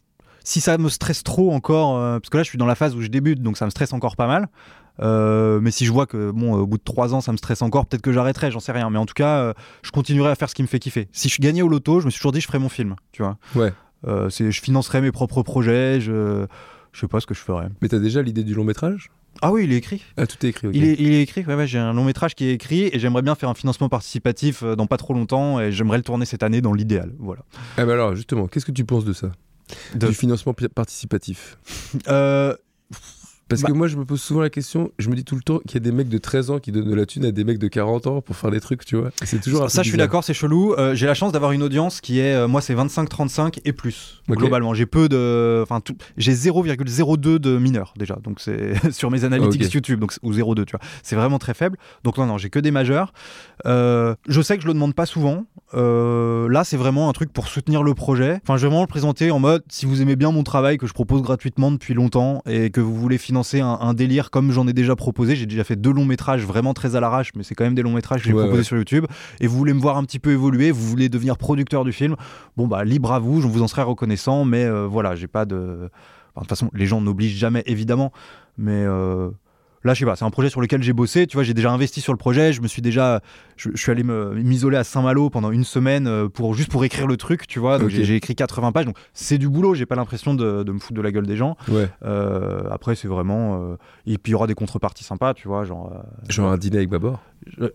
si ça me stresse trop encore, parce que là, je suis dans la phase où je débute, donc ça me stresse encore pas mal. Euh, mais si je vois que bon, au bout de trois ans, ça me stresse encore, peut-être que j'arrêterai, j'en sais rien. Mais en tout cas, euh, je continuerai à faire ce qui me fait kiffer. Si je gagnais au loto, je me suis toujours dit, je ferais mon film, tu vois. Ouais. Euh, c'est, je financerais mes propres projets. Je, je sais pas ce que je ferais. Mais t'as déjà l'idée du long métrage? Ah oui, il est écrit. Ah, tout est écrit. Il est, il est écrit, ouais, ouais, j'ai un long métrage qui est écrit et j'aimerais bien faire un financement participatif dans pas trop longtemps et j'aimerais le tourner cette année dans l'idéal. Voilà. Ah, bah alors, justement, qu'est-ce que tu penses de ça? De- Du financement participatif? Euh, Parce Bah- que moi, je me pose souvent la question, je me dis tout le temps qu'il y a des mecs de 13 ans qui donnent de la thune à des mecs de 40 ans pour faire des trucs, tu vois. C'est toujours un peu ça, je suis d'accord, c'est chelou. Euh, j'ai la chance d'avoir une audience qui est, euh, moi, c'est 25-35 et plus. Globalement, j'ai peu de, enfin, tout- j'ai 0,02 de mineurs déjà. Donc c'est sur mes analytics. YouTube, donc ou 0,2, tu vois. C'est vraiment très faible. Donc non, non, j'ai que des majeurs. Euh, je sais que je le demande pas souvent. Là, c'est vraiment un truc pour soutenir le projet. Enfin, je vais vraiment le présenter en mode si vous aimez bien mon travail que je propose gratuitement depuis longtemps et que vous voulez financer un, un délire comme j'en ai déjà proposé. J'ai déjà fait deux longs métrages vraiment très à l'arrache, mais c'est quand même des longs métrages que j'ai Ouais, proposés ouais. sur YouTube. Et vous voulez me voir un petit peu évoluer, vous voulez devenir producteur du film. Bon, bah, libre à vous, je vous en serai reconnaissant, mais euh, voilà, j'ai pas de. Enfin, de toute façon, les gens n'obligent jamais, évidemment, mais. euh, Là, je sais pas, c'est un projet sur lequel j'ai bossé. Tu vois, j'ai déjà investi sur le projet. Je me suis déjà, je, je suis allé m'isoler à Saint-Malo pendant une semaine euh, pour juste pour écrire le truc. Tu vois, donc j'ai- écrit 80 pages. Donc c'est du boulot. J'ai pas l'impression de, de me foutre de la gueule des gens. Ouais, Euh, après, c'est vraiment. euh, Et puis il y aura des contreparties sympas. Tu vois, genre. euh, genre un dîner avec Babor?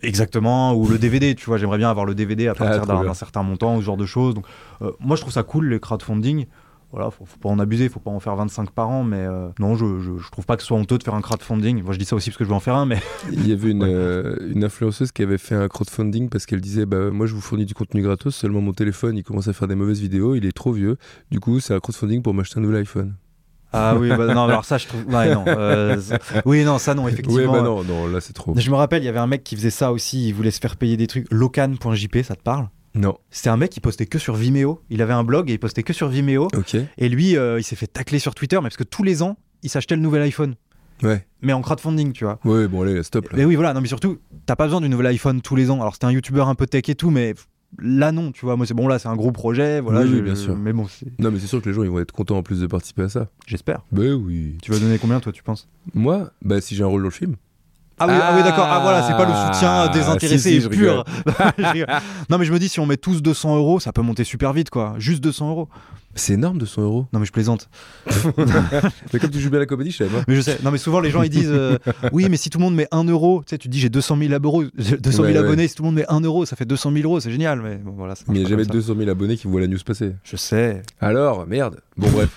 Exactement, ou le DVD, tu vois, j'aimerais bien avoir le DVD à partir Ah, trop d'un certain montant, ou ce genre de choses. Donc, euh, moi, je trouve ça cool, les crowdfunding. Voilà, faut, faut pas en abuser, faut pas en faire 25 par an, mais euh, non, je, je, je trouve pas que ce soit honteux de faire un crowdfunding. Moi, je dis ça aussi parce que je veux en faire un, mais Il y avait une, Ouais. euh, une influenceuse qui avait fait un crowdfunding parce qu'elle disait bah, Moi, je vous fournis du contenu gratos, seulement mon téléphone, il commence à faire des mauvaises vidéos, il est trop vieux. Du coup, c'est un crowdfunding pour m'acheter un nouvel iPhone. ah oui, bah, non, alors ça, je trouve, ouais, non, euh, oui, non, ça, non, effectivement. Ouais, bah non, non, là, c'est trop. Je me rappelle, il y avait un mec qui faisait ça aussi. Il voulait se faire payer des trucs. Locan.jp, ça te parle? Non, C'était un mec qui postait que sur Vimeo. Il avait un blog et il postait que sur Vimeo. ok. Et lui, euh, il s'est fait tacler sur Twitter, mais parce que tous les ans, il s'achetait le nouvel iPhone. Ouais, Mais en crowdfunding, tu vois. ouais, bon, allez, stop là. Mais oui, voilà, non, mais surtout, t'as pas besoin du nouvel iPhone tous les ans. Alors, c'était un youtubeur un peu tech et tout, mais là, non, tu vois. Moi, c'est bon, là, c'est un gros projet, voilà. Oui, oui, je- bien sûr. Mais bon, Non, mais c'est sûr que les gens, ils vont être contents en plus de participer à ça. j'espère. Ben oui. Tu vas donner combien, toi, tu penses? Moi, bah, si j'ai un rôle dans le film. Ah oui, ah oui, d'accord. Ah voilà, c'est pas le soutien Ah, désintéressé si, si, et pur. Non, mais je me dis, si on met tous 200 euros, ça peut monter super vite, quoi. Juste 200 euros. C'est énorme, 200 euros. Non, mais je plaisante. Mais comme tu joues bien à la comédie, je pas. Mais je sais. Non, mais souvent, les gens, ils disent, euh, oui, mais si tout le monde met 1 euro, tu sais, tu dis, j'ai 200 000 abos, 200 000 Ouais, ouais. abonnés, si tout le monde met 1 euro, ça fait 200 000 euros, c'est génial. Mais bon, voilà. ça Mais il n'y a jamais comme ça. 200 000 abonnés qui voient la news passer. Je sais. Alors, merde. Bon, bref.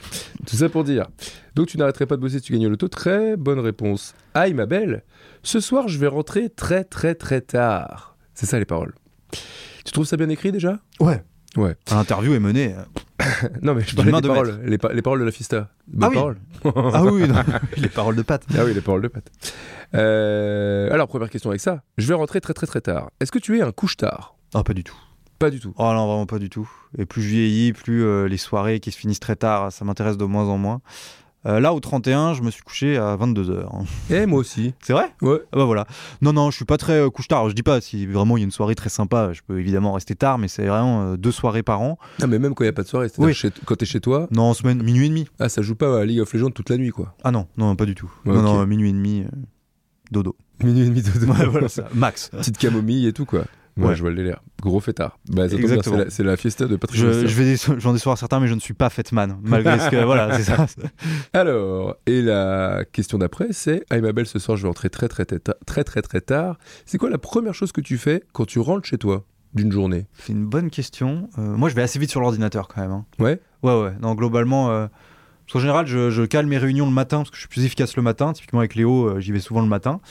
Tout ça pour dire. Donc, tu n'arrêterais pas de bosser si tu gagnes au loto? Très bonne réponse. Aïe, ma belle. Ce soir, je vais rentrer très, très, très tard. C'est ça les paroles. Tu trouves ça bien écrit déjà? Ouais. Ouais. L'interview est menée. Non, mais je parlais des de paroles, les, pa- les paroles de la Fista. Bonnes oui. paroles. Ah oui, non, les paroles de Pat. Ah oui, les paroles de Pat. Euh, alors, première question avec ça. Je vais rentrer très très très tard. Est-ce que tu es un couche-tard Ah, pas du tout. Pas du tout. Oh non, vraiment pas du tout. Et plus je vieillis, plus euh, les soirées qui se finissent très tard, ça m'intéresse de moins en moins. Euh, là, au 31, je me suis couché à 22h. Eh, moi aussi. C'est vrai? Ouais. Ah bah voilà. Non, non, je suis pas très euh, couche-tard. Je dis pas, si vraiment il y a une soirée très sympa, je peux évidemment rester tard, mais c'est vraiment euh, deux soirées par an. Non, mais même quand il n'y a pas de soirée, c'est-à-dire Oui. quand t'es chez toi, Non, en semaine, minuit et demi. ah, ça joue pas à League of Legends toute la nuit, quoi. Ah non, non, pas du tout. Ouais, non, non, minuit et demi, euh, dodo. Minuit et demi de Ouais, voilà, ça. Max. Petite camomille et tout, quoi. Ouais, Ouais. je vois le délire. Gros fêtard. Bah, c'est la, la fiesta de Patrick Je, Webster. je vais j'en soir certains, mais je ne suis pas Fatman, malgré ce que. Voilà, c'est ça. Alors, et la question d'après, c'est Ah, ma belle, ce soir, je vais rentrer très très très très très très tard. C'est quoi la première chose que tu fais quand tu rentres chez toi d'une journée? C'est une bonne question. Euh, moi, je vais assez vite sur l'ordinateur quand même. hein. Ouais. Ouais, ouais. Non, globalement. euh, Parce qu'en général, je, je cale mes réunions le matin parce que je suis plus efficace le matin. Typiquement avec Léo, euh, j'y vais souvent le matin.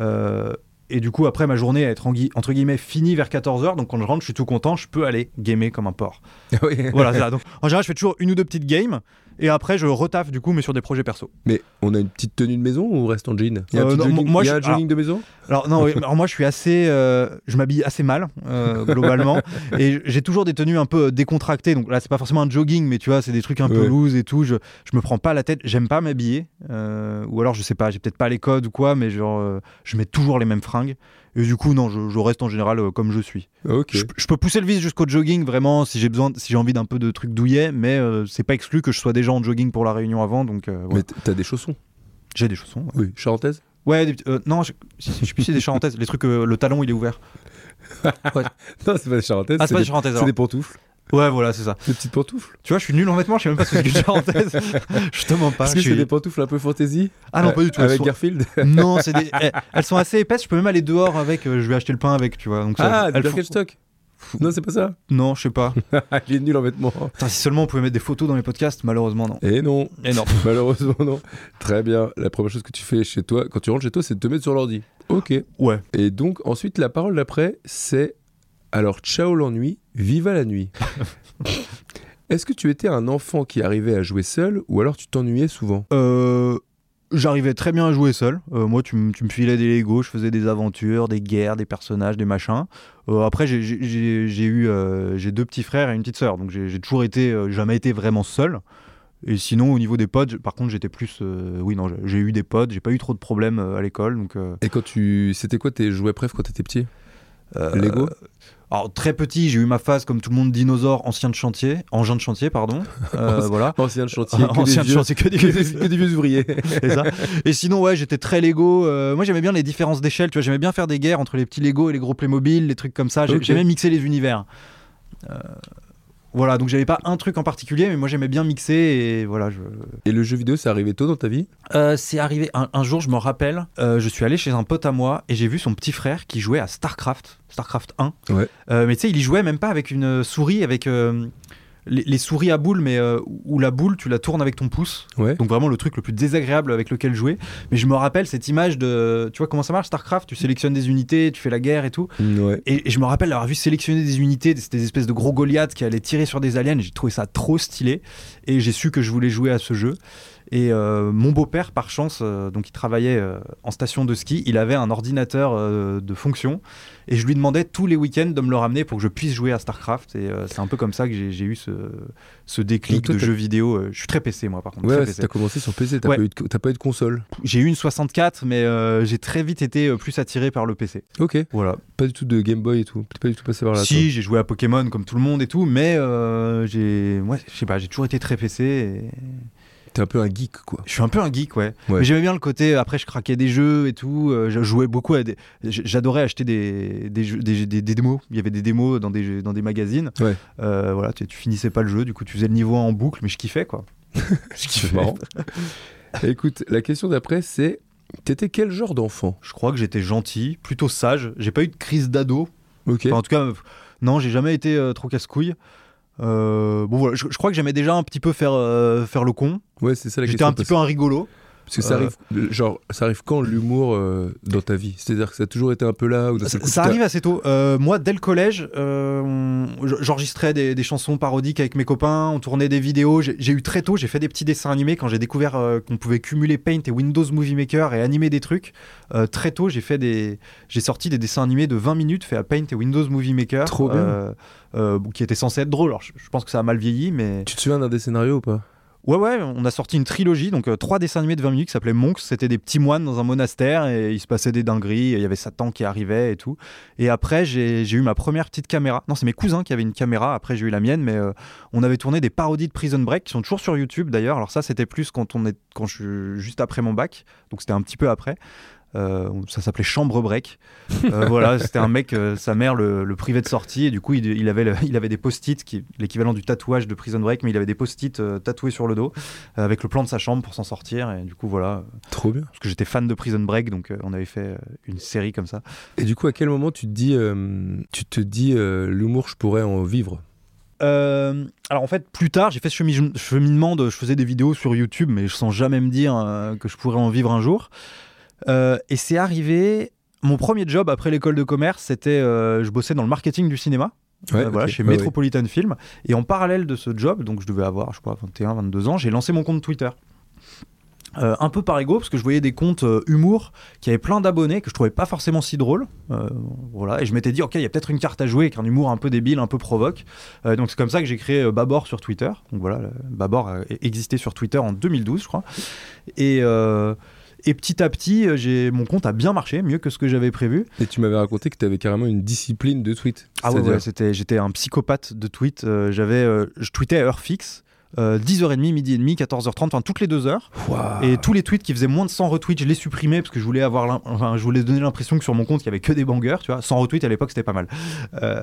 Euh, et du coup, après, ma journée va être en gui- entre guillemets finie vers 14h. Donc quand je rentre, je suis tout content. Je peux aller gamer comme un porc. Oui. voilà, ça. Donc en général, je fais toujours une ou deux petites games. Et après, je retaffe du coup, mais sur des projets perso. Mais on a une petite tenue de maison ou on reste en jean? Il y a Euh, non, jogging, moi, il y a je- un jogging de maison? Alors non, oui, alors moi je suis assez, euh, je m'habille assez mal euh, globalement et j'ai toujours des tenues un peu euh, décontractées. Donc là c'est pas forcément un jogging, mais tu vois c'est des trucs un peu loose et tout. Je, je me prends pas la tête. J'aime pas m'habiller ou alors je sais pas, j'ai peut-être pas les codes ou quoi, mais genre je mets toujours les mêmes Et du coup non, je, je reste en général euh, comme je suis. Je, je peux pousser le vice jusqu'au jogging vraiment si j'ai besoin, si j'ai envie d'un peu de trucs douillets, mais euh, c'est pas exclu que je sois déjà en jogging pour la réunion avant. Donc euh. Mais t'as des chaussons? J'ai des chaussons. ouais. Oui. Charentaise? Ouais, des non, je, je, c'est des charentaises, les trucs euh, le talon il est ouvert. Non, c'est pas des charentaises. Ah, c'est des pantoufles. Ouais, voilà, c'est ça. Des petites pantoufles. Tu vois, je suis nul en vêtements, je sais même pas ce que c'est qu'une charentaise. je te mens pas. Est-ce que c'est des pantoufles un peu fantaisie Ah non, pas du tout. Avec elles sont- Garfield Non, c'est des... eh, elles sont assez épaisses, je peux même aller dehors avec, euh, je vais acheter le pain avec, tu vois. Donc ça, Ah, elles font- Birkenstock Non, c'est pas ça Non, je sais pas. Il est nul en vêtements. Putain, si seulement on pouvait mettre des photos dans les podcasts, malheureusement non. Et non. Et non. Malheureusement, non. Très bien. La première chose que tu fais chez toi, quand tu rentres chez toi, c'est de te mettre sur l'ordi. Ok. Ouais. Et donc, ensuite, la parole d'après, c'est alors, ciao l'ennui, viva la nuit. Est-ce que tu étais un enfant qui arrivait à jouer seul ou alors tu t'ennuyais souvent? Euh, J'arrivais très bien à jouer seul. Euh, moi, tu, me filais des Lego, je faisais des aventures, des guerres, des personnages, des machins. Euh, après, j'ai- eu euh, j'ai deux petits frères et une petite sœur, donc j'ai toujours été, jamais été vraiment seul. Et sinon, au niveau des potes, par contre, j'étais plus. oui, non, j'ai- j'ai eu des potes, j'ai pas eu trop de problèmes à l'école, donc. Et quand tu. C'était quoi tes jouets préf quand t'étais petit? Lego Alors très petit, j'ai eu ma phase comme tout le monde dinosaure, ancien de chantier, engin de chantier, pardon. Euh, voilà. Ancien de chantier, que Ancien des de vieux, chantier que des que des- que des vieux ouvriers. Ça. Et sinon, ouais, j'étais très Lego. Euh, moi, j'aimais bien les différences d'échelle. Tu vois, j'aimais bien faire des guerres entre les petits Lego et les gros Playmobil, les trucs comme ça. J'aimais mixer les univers. Euh, voilà, donc j'avais pas un truc en particulier, mais moi j'aimais bien mixer et voilà. Je... Et le jeu vidéo, c'est arrivé tôt dans ta vie? Euh, c'est arrivé un, un jour, je me rappelle, euh, je suis allé chez un pote à moi et j'ai vu son petit frère qui jouait à StarCraft, StarCraft 1. Ouais. Euh, mais tu sais, il y jouait même pas avec une souris, avec les, les souris à boule, mais euh, où la boule, tu la tournes avec ton pouce. Ouais. Donc vraiment le truc le plus désagréable avec lequel jouer. Mais je me rappelle cette image de, tu vois comment ça marche StarCraft, tu sélectionnes des unités, tu fais la guerre et tout. Ouais. Et, et je me rappelle avoir vu sélectionner des unités, c'était des espèces de gros Goliaths qui allaient tirer sur des aliens. J'ai trouvé ça trop stylé et j'ai su que je voulais jouer à ce jeu. Et euh, mon beau-père, par chance, euh, donc il travaillait euh, en station de ski, il avait un ordinateur de fonction et je lui demandais tous les week-ends de me le ramener pour que je puisse jouer à StarCraft. Et c'est un peu comme ça que j'ai eu ce, ce déclic toi, de jeux vidéo. Je suis très PC, moi, par contre. Ouais, t'as commencé sur PC, t'as Ouais. pas, eu de- t'as pas eu de console. J'ai eu une 64, mais j'ai très vite été plus attiré par le PC. Ok. Voilà. Pas du tout de Game Boy et tout. T'es pas du tout passé par là. si, j'ai joué à Pokémon comme tout le monde et tout, mais j'ai, ouais, je sais pas, j'ai toujours été très PC. Et... T'es un peu un geek, quoi. Je suis un peu un geek, ouais. Ouais. Mais j'aimais bien le côté. Après, je craquais des jeux et tout. euh, je jouais beaucoup à des. j- J'adorais acheter des des, jeux- des, des- des démos. Il y avait des démos dans des dans des magazines. Ouais. Euh, voilà, tu, tu finissais pas le jeu, du coup, tu faisais le niveau en boucle, mais je kiffais quoi. je kiffais. marrant. Écoute, la question d'après, c'est T'étais quel genre d'enfant? Je crois que j'étais gentil, plutôt sage. J'ai pas eu de crise d'ado. Ok. Enfin, en tout cas, euh, non, j'ai jamais été euh, trop casse-couille. Euh, bon voilà, je, je crois que j'aimais déjà un petit peu faire, euh, faire le con. Ouais, c'est ça la J'étais un petit peu un rigolo. Parce que ça Euh, arrive, euh, genre, ça arrive quand l'humour euh, dans ta vie? C'est-à-dire que ça a toujours été un peu là ou Ça, coup, ça arrive assez tôt. Euh, moi, dès le collège, j'enregistrais des, des chansons parodiques avec mes copains, on tournait des vidéos. J'ai eu très tôt, j'ai fait des petits dessins animés quand j'ai découvert qu'on pouvait cumuler Paint et Windows Movie Maker et animer des trucs. Très tôt, j'ai fait des, j'ai sorti des dessins animés de 20 minutes faits à Paint et Windows Movie Maker, Trop bien. qui étaient censés être drôles. Alors, je, je pense que ça a mal vieilli, mais Tu te souviens d'un des scénarios ou pas? Ouais, ouais, on a sorti une trilogie, donc euh, trois dessins animés de 20 minutes qui s'appelaient Monks. C'était des petits moines dans un monastère et il se passait des dingueries. Il y avait Satan qui arrivait et tout. Et après, j'ai j'ai eu ma première petite caméra. Non, c'est mes cousins qui avaient une caméra. Après, j'ai eu la mienne, mais euh, on avait tourné des parodies de Prison Break qui sont toujours sur YouTube d'ailleurs. Alors, ça, c'était plus quand, on est, quand je suis juste après mon bac, donc c'était un petit peu après. Euh, ça s'appelait Chambre Break. Euh, voilà, c'était un mec, euh, sa mère le, le privait de sortie et du coup il, il avait, le- il avait des post-it, qui l'équivalent du tatouage de Prison Break, mais il avait des post-it tatoués sur le dos avec le plan de sa chambre pour s'en sortir. Et du coup voilà, Trop bien. parce que j'étais fan de Prison Break, donc on avait fait une série comme ça. Et du coup, à quel moment tu te dis, tu te dis l'humour, je pourrais en vivre? Euh, alors en fait, plus tard, j'ai fait ce chemi- cheminement de, je faisais des vidéos sur YouTube, mais je sens jamais me dire euh, que je pourrais en vivre un jour. Euh, et c'est arrivé. Mon premier job après l'école de commerce, c'était, euh, je bossais dans le marketing du cinéma. Euh, voilà, chez. Metropolitan Film. Et en parallèle de ce job, donc je devais avoir, je crois, 21, 22 ans, j'ai lancé mon compte Twitter. Euh, un peu par ego, parce que je voyais des comptes euh, humour qui avaient plein d'abonnés que je trouvais pas forcément si drôles. Voilà, et je m'étais dit, ok, il y a peut-être une carte à jouer avec un humour un peu débile, un peu provoque. Donc c'est comme ça que j'ai créé Babor sur Twitter. Donc voilà, Babor a existé sur Twitter en 2012, je crois. Et, et petit à petit, euh, j'ai mon compte a bien marché, mieux que ce que j'avais prévu. Et tu m'avais raconté que tu avais carrément une discipline de tweet. Ah ouais, c'était, j'étais un psychopathe de tweet. Euh, j'avais, euh, je tweetais à heure fixe. euh, 10h30, midi et demi, 14h30, enfin toutes les deux heures. Et tous les tweets qui faisaient moins de 100 retweets, je les supprimais parce que je voulais avoir, enfin, je voulais donner l'impression que sur mon compte il y avait que des bangers, tu vois. 100 retweets à l'époque c'était pas mal. Euh,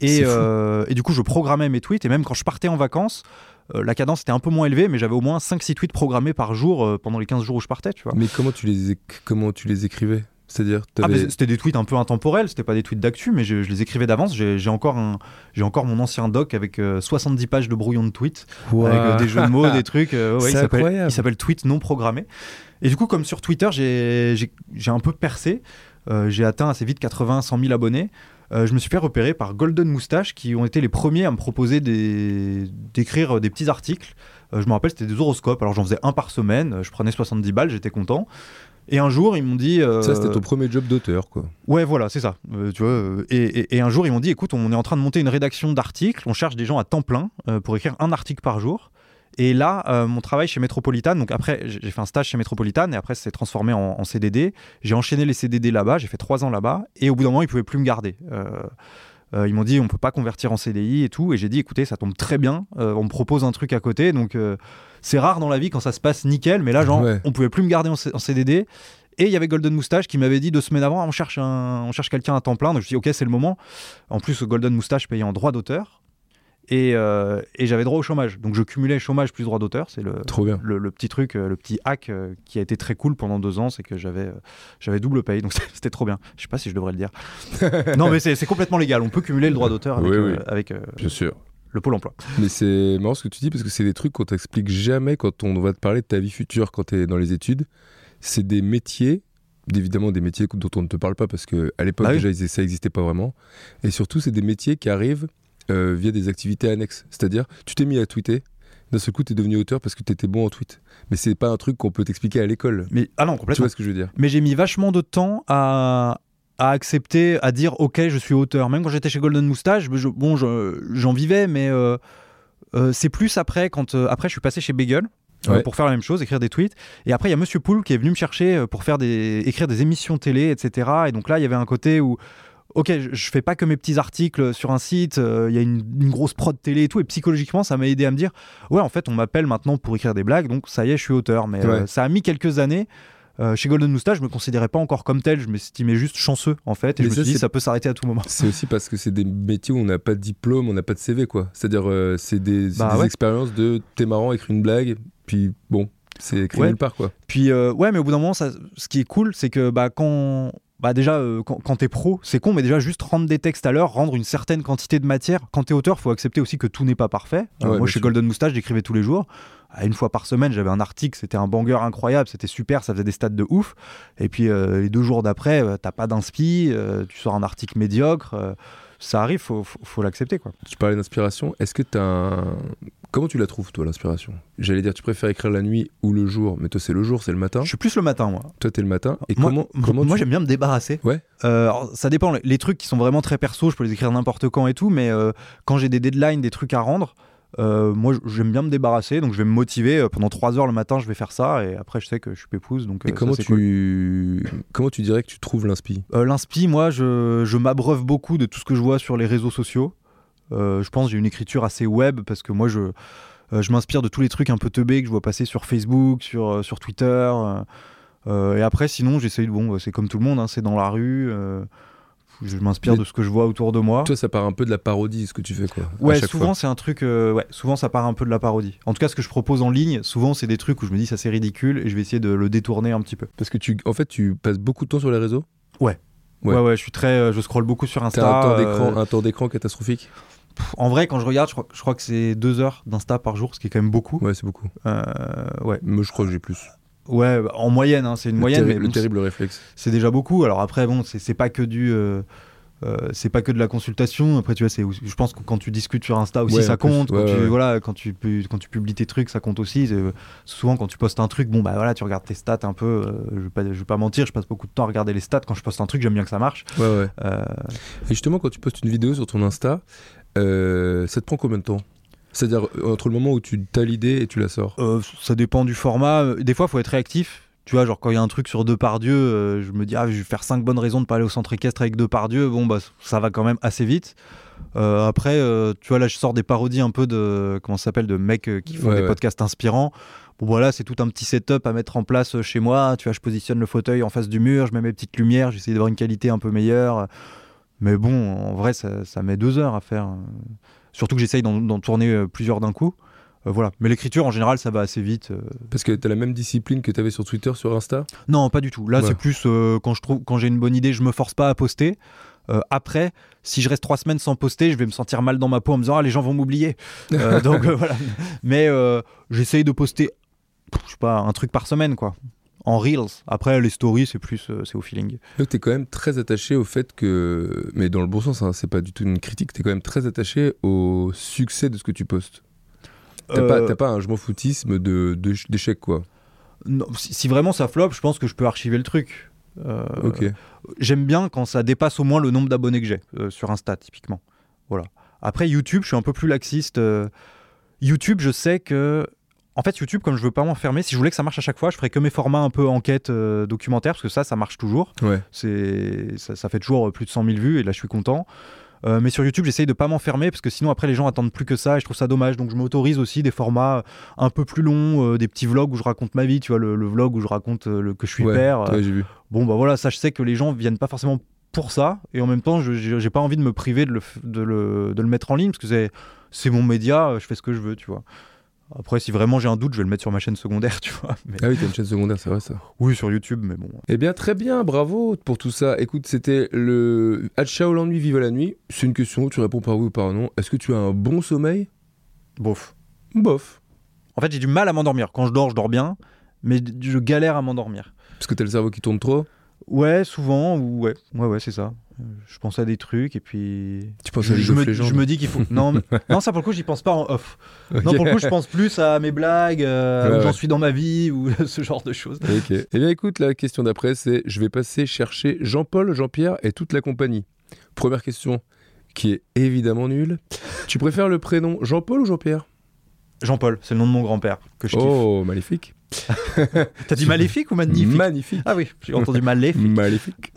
et, euh, du coup je programmais mes tweets et même quand je partais en vacances, la cadence était un peu moins élevée, mais j'avais au moins 5-6 tweets programmés par jour euh, pendant les 15 jours où je partais, tu vois. Mais comment tu les, comment tu les écrivais? C'est-à-dire, Ah, c'était des tweets un peu intemporels, c'était pas des tweets d'actu, mais je, je les écrivais d'avance. J'ai encore, un- j'ai encore mon ancien doc avec euh, 70 pages de brouillon de tweets, avec euh, des jeux de mots, des trucs. euh, ouais, il s'appelle- Tweet non programmé. Et du coup, comme sur Twitter, j'ai- un peu percé. Euh, j'ai atteint assez vite 80, 100 000 abonnés. Euh, je me suis fait repérer par Golden Moustache qui ont été les premiers à me proposer d'écrire euh, des petits articles. Euh, je me rappelle, c'était des horoscopes. Alors j'en faisais un par semaine. Je prenais 70 balles, j'étais content. Et un jour, ils m'ont dit. euh, Ça, c'était ton premier job d'auteur, quoi. Ouais, voilà, c'est ça. Euh, tu vois, et, et- et un jour, ils m'ont dit écoute, on est en train de monter une rédaction d'articles, on cherche des gens à temps plein euh, pour écrire un article par jour. Et là, euh, mon travail chez Metropolitan, donc après, j'ai fait un stage chez Metropolitan et après, c'est transformé en, en CDD. J'ai enchaîné les CDD là-bas, j'ai fait trois ans là-bas, et au bout d'un moment, ils pouvaient plus me garder. Euh, euh, ils m'ont dit on peut pas convertir en CDI et tout, et j'ai dit écoutez, ça tombe très bien, on me propose un truc à côté, donc c'est rare dans la vie quand ça se passe nickel, mais là, genre, Ouais. on pouvait plus me garder en, CDD. Et il y avait Golden Moustache qui m'avait dit deux semaines avant, on cherche, un, on cherche quelqu'un à temps plein. Donc je dit, ok, c'est le moment. En plus, Golden Moustache payait en droit d'auteur. Et, euh, et j'avais droit au chômage. Donc je cumulais chômage plus droit d'auteur. C'est le, le, le petit truc, euh, le petit hack euh, qui a été très cool pendant deux ans, c'est que j'avais j'avais double paye. Donc c'était trop bien. Je sais pas si je devrais le dire. non, mais c'est complètement légal. On peut cumuler le droit d'auteur avec, Oui, oui. avec Bien sûr. le Pôle emploi. Mais c'est marrant ce que tu dis parce que c'est des trucs qu'on t'explique jamais quand on va te parler de ta vie future quand tu es dans les études. C'est des métiers, évidemment des métiers dont on ne te parle pas parce que à l'époque Bah oui. déjà ça n'existait pas vraiment. Et surtout, c'est des métiers qui arrivent euh, via des activités annexes. C'est-à-dire, tu t'es mis à tweeter, d'un seul coup, tu es devenu auteur parce que tu étais bon en tweet. Mais c'est pas un truc qu'on peut t'expliquer à l'école. Mais ah non, Tu complètement. vois ce que je veux dire? Mais j'ai mis vachement de temps à, à accepter, à dire ok, je suis auteur. Même quand j'étais chez Golden Moustache, je- bon, je- j'en vivais, mais euh, euh, c'est plus après quand euh, après je suis passé chez Bagel. Ouais. pour faire la même chose, écrire des tweets. Et après, il y a Monsieur Poul qui est venu me chercher pour faire des, écrire des émissions télé, etc. Et donc là, il y avait un côté où, ok, je, fais pas que mes petits articles sur un site, euh, il y a une, une grosse prod télé et tout. Et psychologiquement, ça m'a aidé à me dire, ouais, en fait, on m'appelle maintenant pour écrire des blagues, donc ça y est, je suis auteur. Mais euh, ça a mis quelques années. Euh, chez Golden Moustache, je me considérais pas encore comme tel, je m'estimais juste chanceux en fait, et Mais je me ça, suis dit ça peut s'arrêter à tout moment. C'est aussi parce que c'est des métiers où on n'a pas de diplôme, on n'a pas de CV, quoi. C'est-à-dire, c'est des, Bah des ouais. expériences de t'es marrant, écris une blague, puis bon, c'est écrit Ouais. nulle part, quoi. Puis ouais, mais au bout d'un moment, ça, ce qui est cool, c'est que bah, quand bah déjà euh, quand, quand t'es pro, c'est con, mais déjà juste rendre des textes à l'heure, rendre une certaine quantité de matière. Quand t'es auteur, faut accepter aussi que tout n'est pas parfait. Euh, Ouais, moi, chez sûr. Golden Moustache, j'écrivais tous les jours. à une fois par semaine, j'avais un article, c'était un banger incroyable, c'était super, ça faisait des stats de ouf. Et puis euh, les deux jours d'après, euh, t'as pas d'inspi, euh, tu sors un article médiocre. Ça arrive, faut, faut, faut l'accepter quoi. Tu parlais d'inspiration. Est-ce que tu as un. Comment tu la trouves, toi, l'inspiration? J'allais dire, tu préfères écrire la nuit ou le jour, mais toi, c'est le jour, c'est le matin. Je suis plus le matin, moi. Toi, t'es le matin. Et moi, comment, moi- comment moi, tu- j'aime bien me débarrasser. Ouais. Euh, alors, ça dépend. Les- Les trucs qui sont vraiment très perso, je peux les écrire n'importe quand et tout, mais euh, quand j'ai des deadlines, des trucs à rendre, euh, moi j'aime bien me débarrasser, donc je vais me motiver. euh, Pendant 3 heures le matin, je vais faire ça, et après, je sais que je suis pépouse. Donc, Et euh, ça, comment cool. tu... comment tu dirais que tu trouves l'inspi? Euh, L'inspi, moi, je, je m'abreuve beaucoup de tout ce que je vois sur les réseaux sociaux. Je pense j'ai une écriture assez web parce que moi, je, je m'inspire de tous les trucs un peu teubés que je vois passer sur Facebook, sur, sur Twitter. et après, sinon, j'essaye de. Bon, c'est comme tout le monde, hein, c'est dans la rue. Je m'inspire Mais- de ce que je vois autour de moi. Toi, ça part un peu de la parodie, ce que tu fais, quoi. Ouais, souvent c'est un truc. euh, ouais, souvent ça part un peu de la parodie. En tout cas, ce que je propose en ligne, souvent c'est des trucs où je me dis ça c'est ridicule et je vais essayer de le détourner un petit peu. Parce que tu, en fait, tu passes beaucoup de temps sur les réseaux? Ouais. Ouais, ouais, je suis très. euh, je scrolle beaucoup sur Insta. T'as un temps euh, d'écran, un temps d'écran catastrophique? pff, en vrai, quand je regarde, je crois, je crois que c'est deux heures d'Insta par jour, ce qui est quand même beaucoup. Ouais, c'est beaucoup. Ouais, Moi, je crois que j'ai plus. Ouais, en moyenne, hein, c'est une Le moyenne, terri- mais le terrible réflexe. c'est déjà beaucoup. Alors après, bon, c'est pas que du. euh, euh, c'est pas que de la consultation. Après, tu vois, c'est. Je pense que quand tu discutes sur Insta aussi, Ouais, ça plus, compte. ouais, quand, tu, voilà, quand, tu, pu- quand tu publies tes trucs, ça compte aussi. C'est- Souvent, quand tu postes un truc, bon, bah voilà, tu regardes tes stats un peu. euh, je, vais pas, je vais pas mentir, je passe beaucoup de temps à regarder les stats. Quand je poste un truc, j'aime bien que ça marche. Ouais, ouais. Euh, Et justement, quand tu postes une vidéo sur ton Insta, euh, ça te prend combien de temps? C'est-à-dire euh, entre le moment où tu as l'idée et tu la sors. Euh, ça dépend du format. Euh, Des fois, il faut être réactif. Tu vois, genre quand il y a un truc sur deux par Dieu, je me dis, ah, je vais faire cinq bonnes raisons de pas aller au centre équestre avec deux par Dieu. Bon, bah, ça va quand même assez vite. Euh, après, euh, tu vois, là, je sors des parodies un peu de, comment ça s'appelle, de mecs euh, qui font Ouais, des ouais. podcasts inspirants. Bon, voilà, c'est tout un petit setup à mettre en place euh, chez moi. Tu vois, je positionne le fauteuil en face du mur, je mets mes petites lumières, j'essaie d'avoir une qualité un peu meilleure. Mais bon, en vrai, ça, ça met deux heures à faire. Surtout que j'essaye d'en tourner euh, plusieurs d'un coup. Euh, voilà. Mais l'écriture, en général, ça va assez vite. euh. Parce que t'as la même discipline que t'avais sur Twitter, sur Insta? Non, pas du tout. Là, Ouais. c'est plus euh, quand je trouve, quand j'ai une bonne idée, je me force pas à poster. Après, si je reste trois semaines sans poster, je vais me sentir mal dans ma peau en me disant ah les gens vont m'oublier. Donc voilà. Mais j'essaye de poster, je sais pas, un truc par semaine quoi. En reels. Après les stories, c'est plus, euh, c'est au feeling. Donc t'es quand même très attaché au fait que, mais dans le bon sens, hein, c'est pas du tout une critique, t'es quand même très attaché au succès de ce que tu postes. T'as Euh, pas, un je m'en foutisme de, de- d'échec quoi. non, si, si vraiment ça flop, je pense que je peux archiver le truc. Euh. J'aime bien quand ça dépasse au moins le nombre d'abonnés que j'ai euh, sur Insta, typiquement. Voilà. Après, YouTube, je suis un peu plus laxiste. YouTube, je sais que. En fait, YouTube, comme je veux pas m'enfermer, si je voulais que ça marche à chaque fois, je ferais que mes formats un peu enquête euh, documentaire, parce que ça, ça marche toujours. Ouais. C'est, ça, ça fait toujours plus de 100 000 vues, et là, je suis content. Euh, mais sur YouTube, j'essaye de pas m'enfermer, parce que sinon, après, les gens attendent plus que ça, et je trouve ça dommage. Donc, je m'autorise aussi des formats un peu plus longs, euh, des petits vlogs où je raconte ma vie, tu vois, le, le vlog où je raconte euh, le, que je suis ouais, père. euh, vu. bon bah voilà ça je sais que les gens viennent pas forcément pour ça et en même temps je j'ai pas envie de me priver de le, de le, de le mettre en ligne parce que c'est c'est mon média euh, je fais ce que je veux tu vois après si vraiment j'ai un doute je vais le mettre sur ma chaîne secondaire tu vois mais, Ah oui, t'as une chaîne secondaire, c'est vrai ça. oui sur YouTube mais bon Eh bien, très bien, bravo pour tout ça. Écoute, c'était le Ciao l'ennui, vive la nuit. C'est une question, tu réponds par oui ou par non. Est-ce que tu as un bon sommeil? Bof Bof. en fait j'ai du mal à m'endormir quand je dors je dors bien mais je galère à m'endormir Parce que t'as le cerveau qui tourne trop? Ouais souvent ou ouais ouais ouais c'est ça Euh, je pense à des trucs et puis Tu penses je, à je me, je me dis qu'il faut non mais- non ça pour le coup j'y pense pas en off Non, pour le coup, je pense plus à mes blagues, euh, Ouais, où j'en suis dans ma vie, ou ce genre de choses. Ok. Eh bien, écoute, la question d'après, c'est je vais passer chercher Jean-Paul, Jean-Pierre et toute la compagnie. Première question, qui est évidemment nulle. Tu préfères le prénom Jean-Paul ou Jean-Pierre? Jean-Paul, c'est le nom de mon grand-père que je kiffe. Oh, magnifique. T'as dit maléfique ou magnifique Magnifique. Ah oui, j'ai entendu maléfique. Maléfique.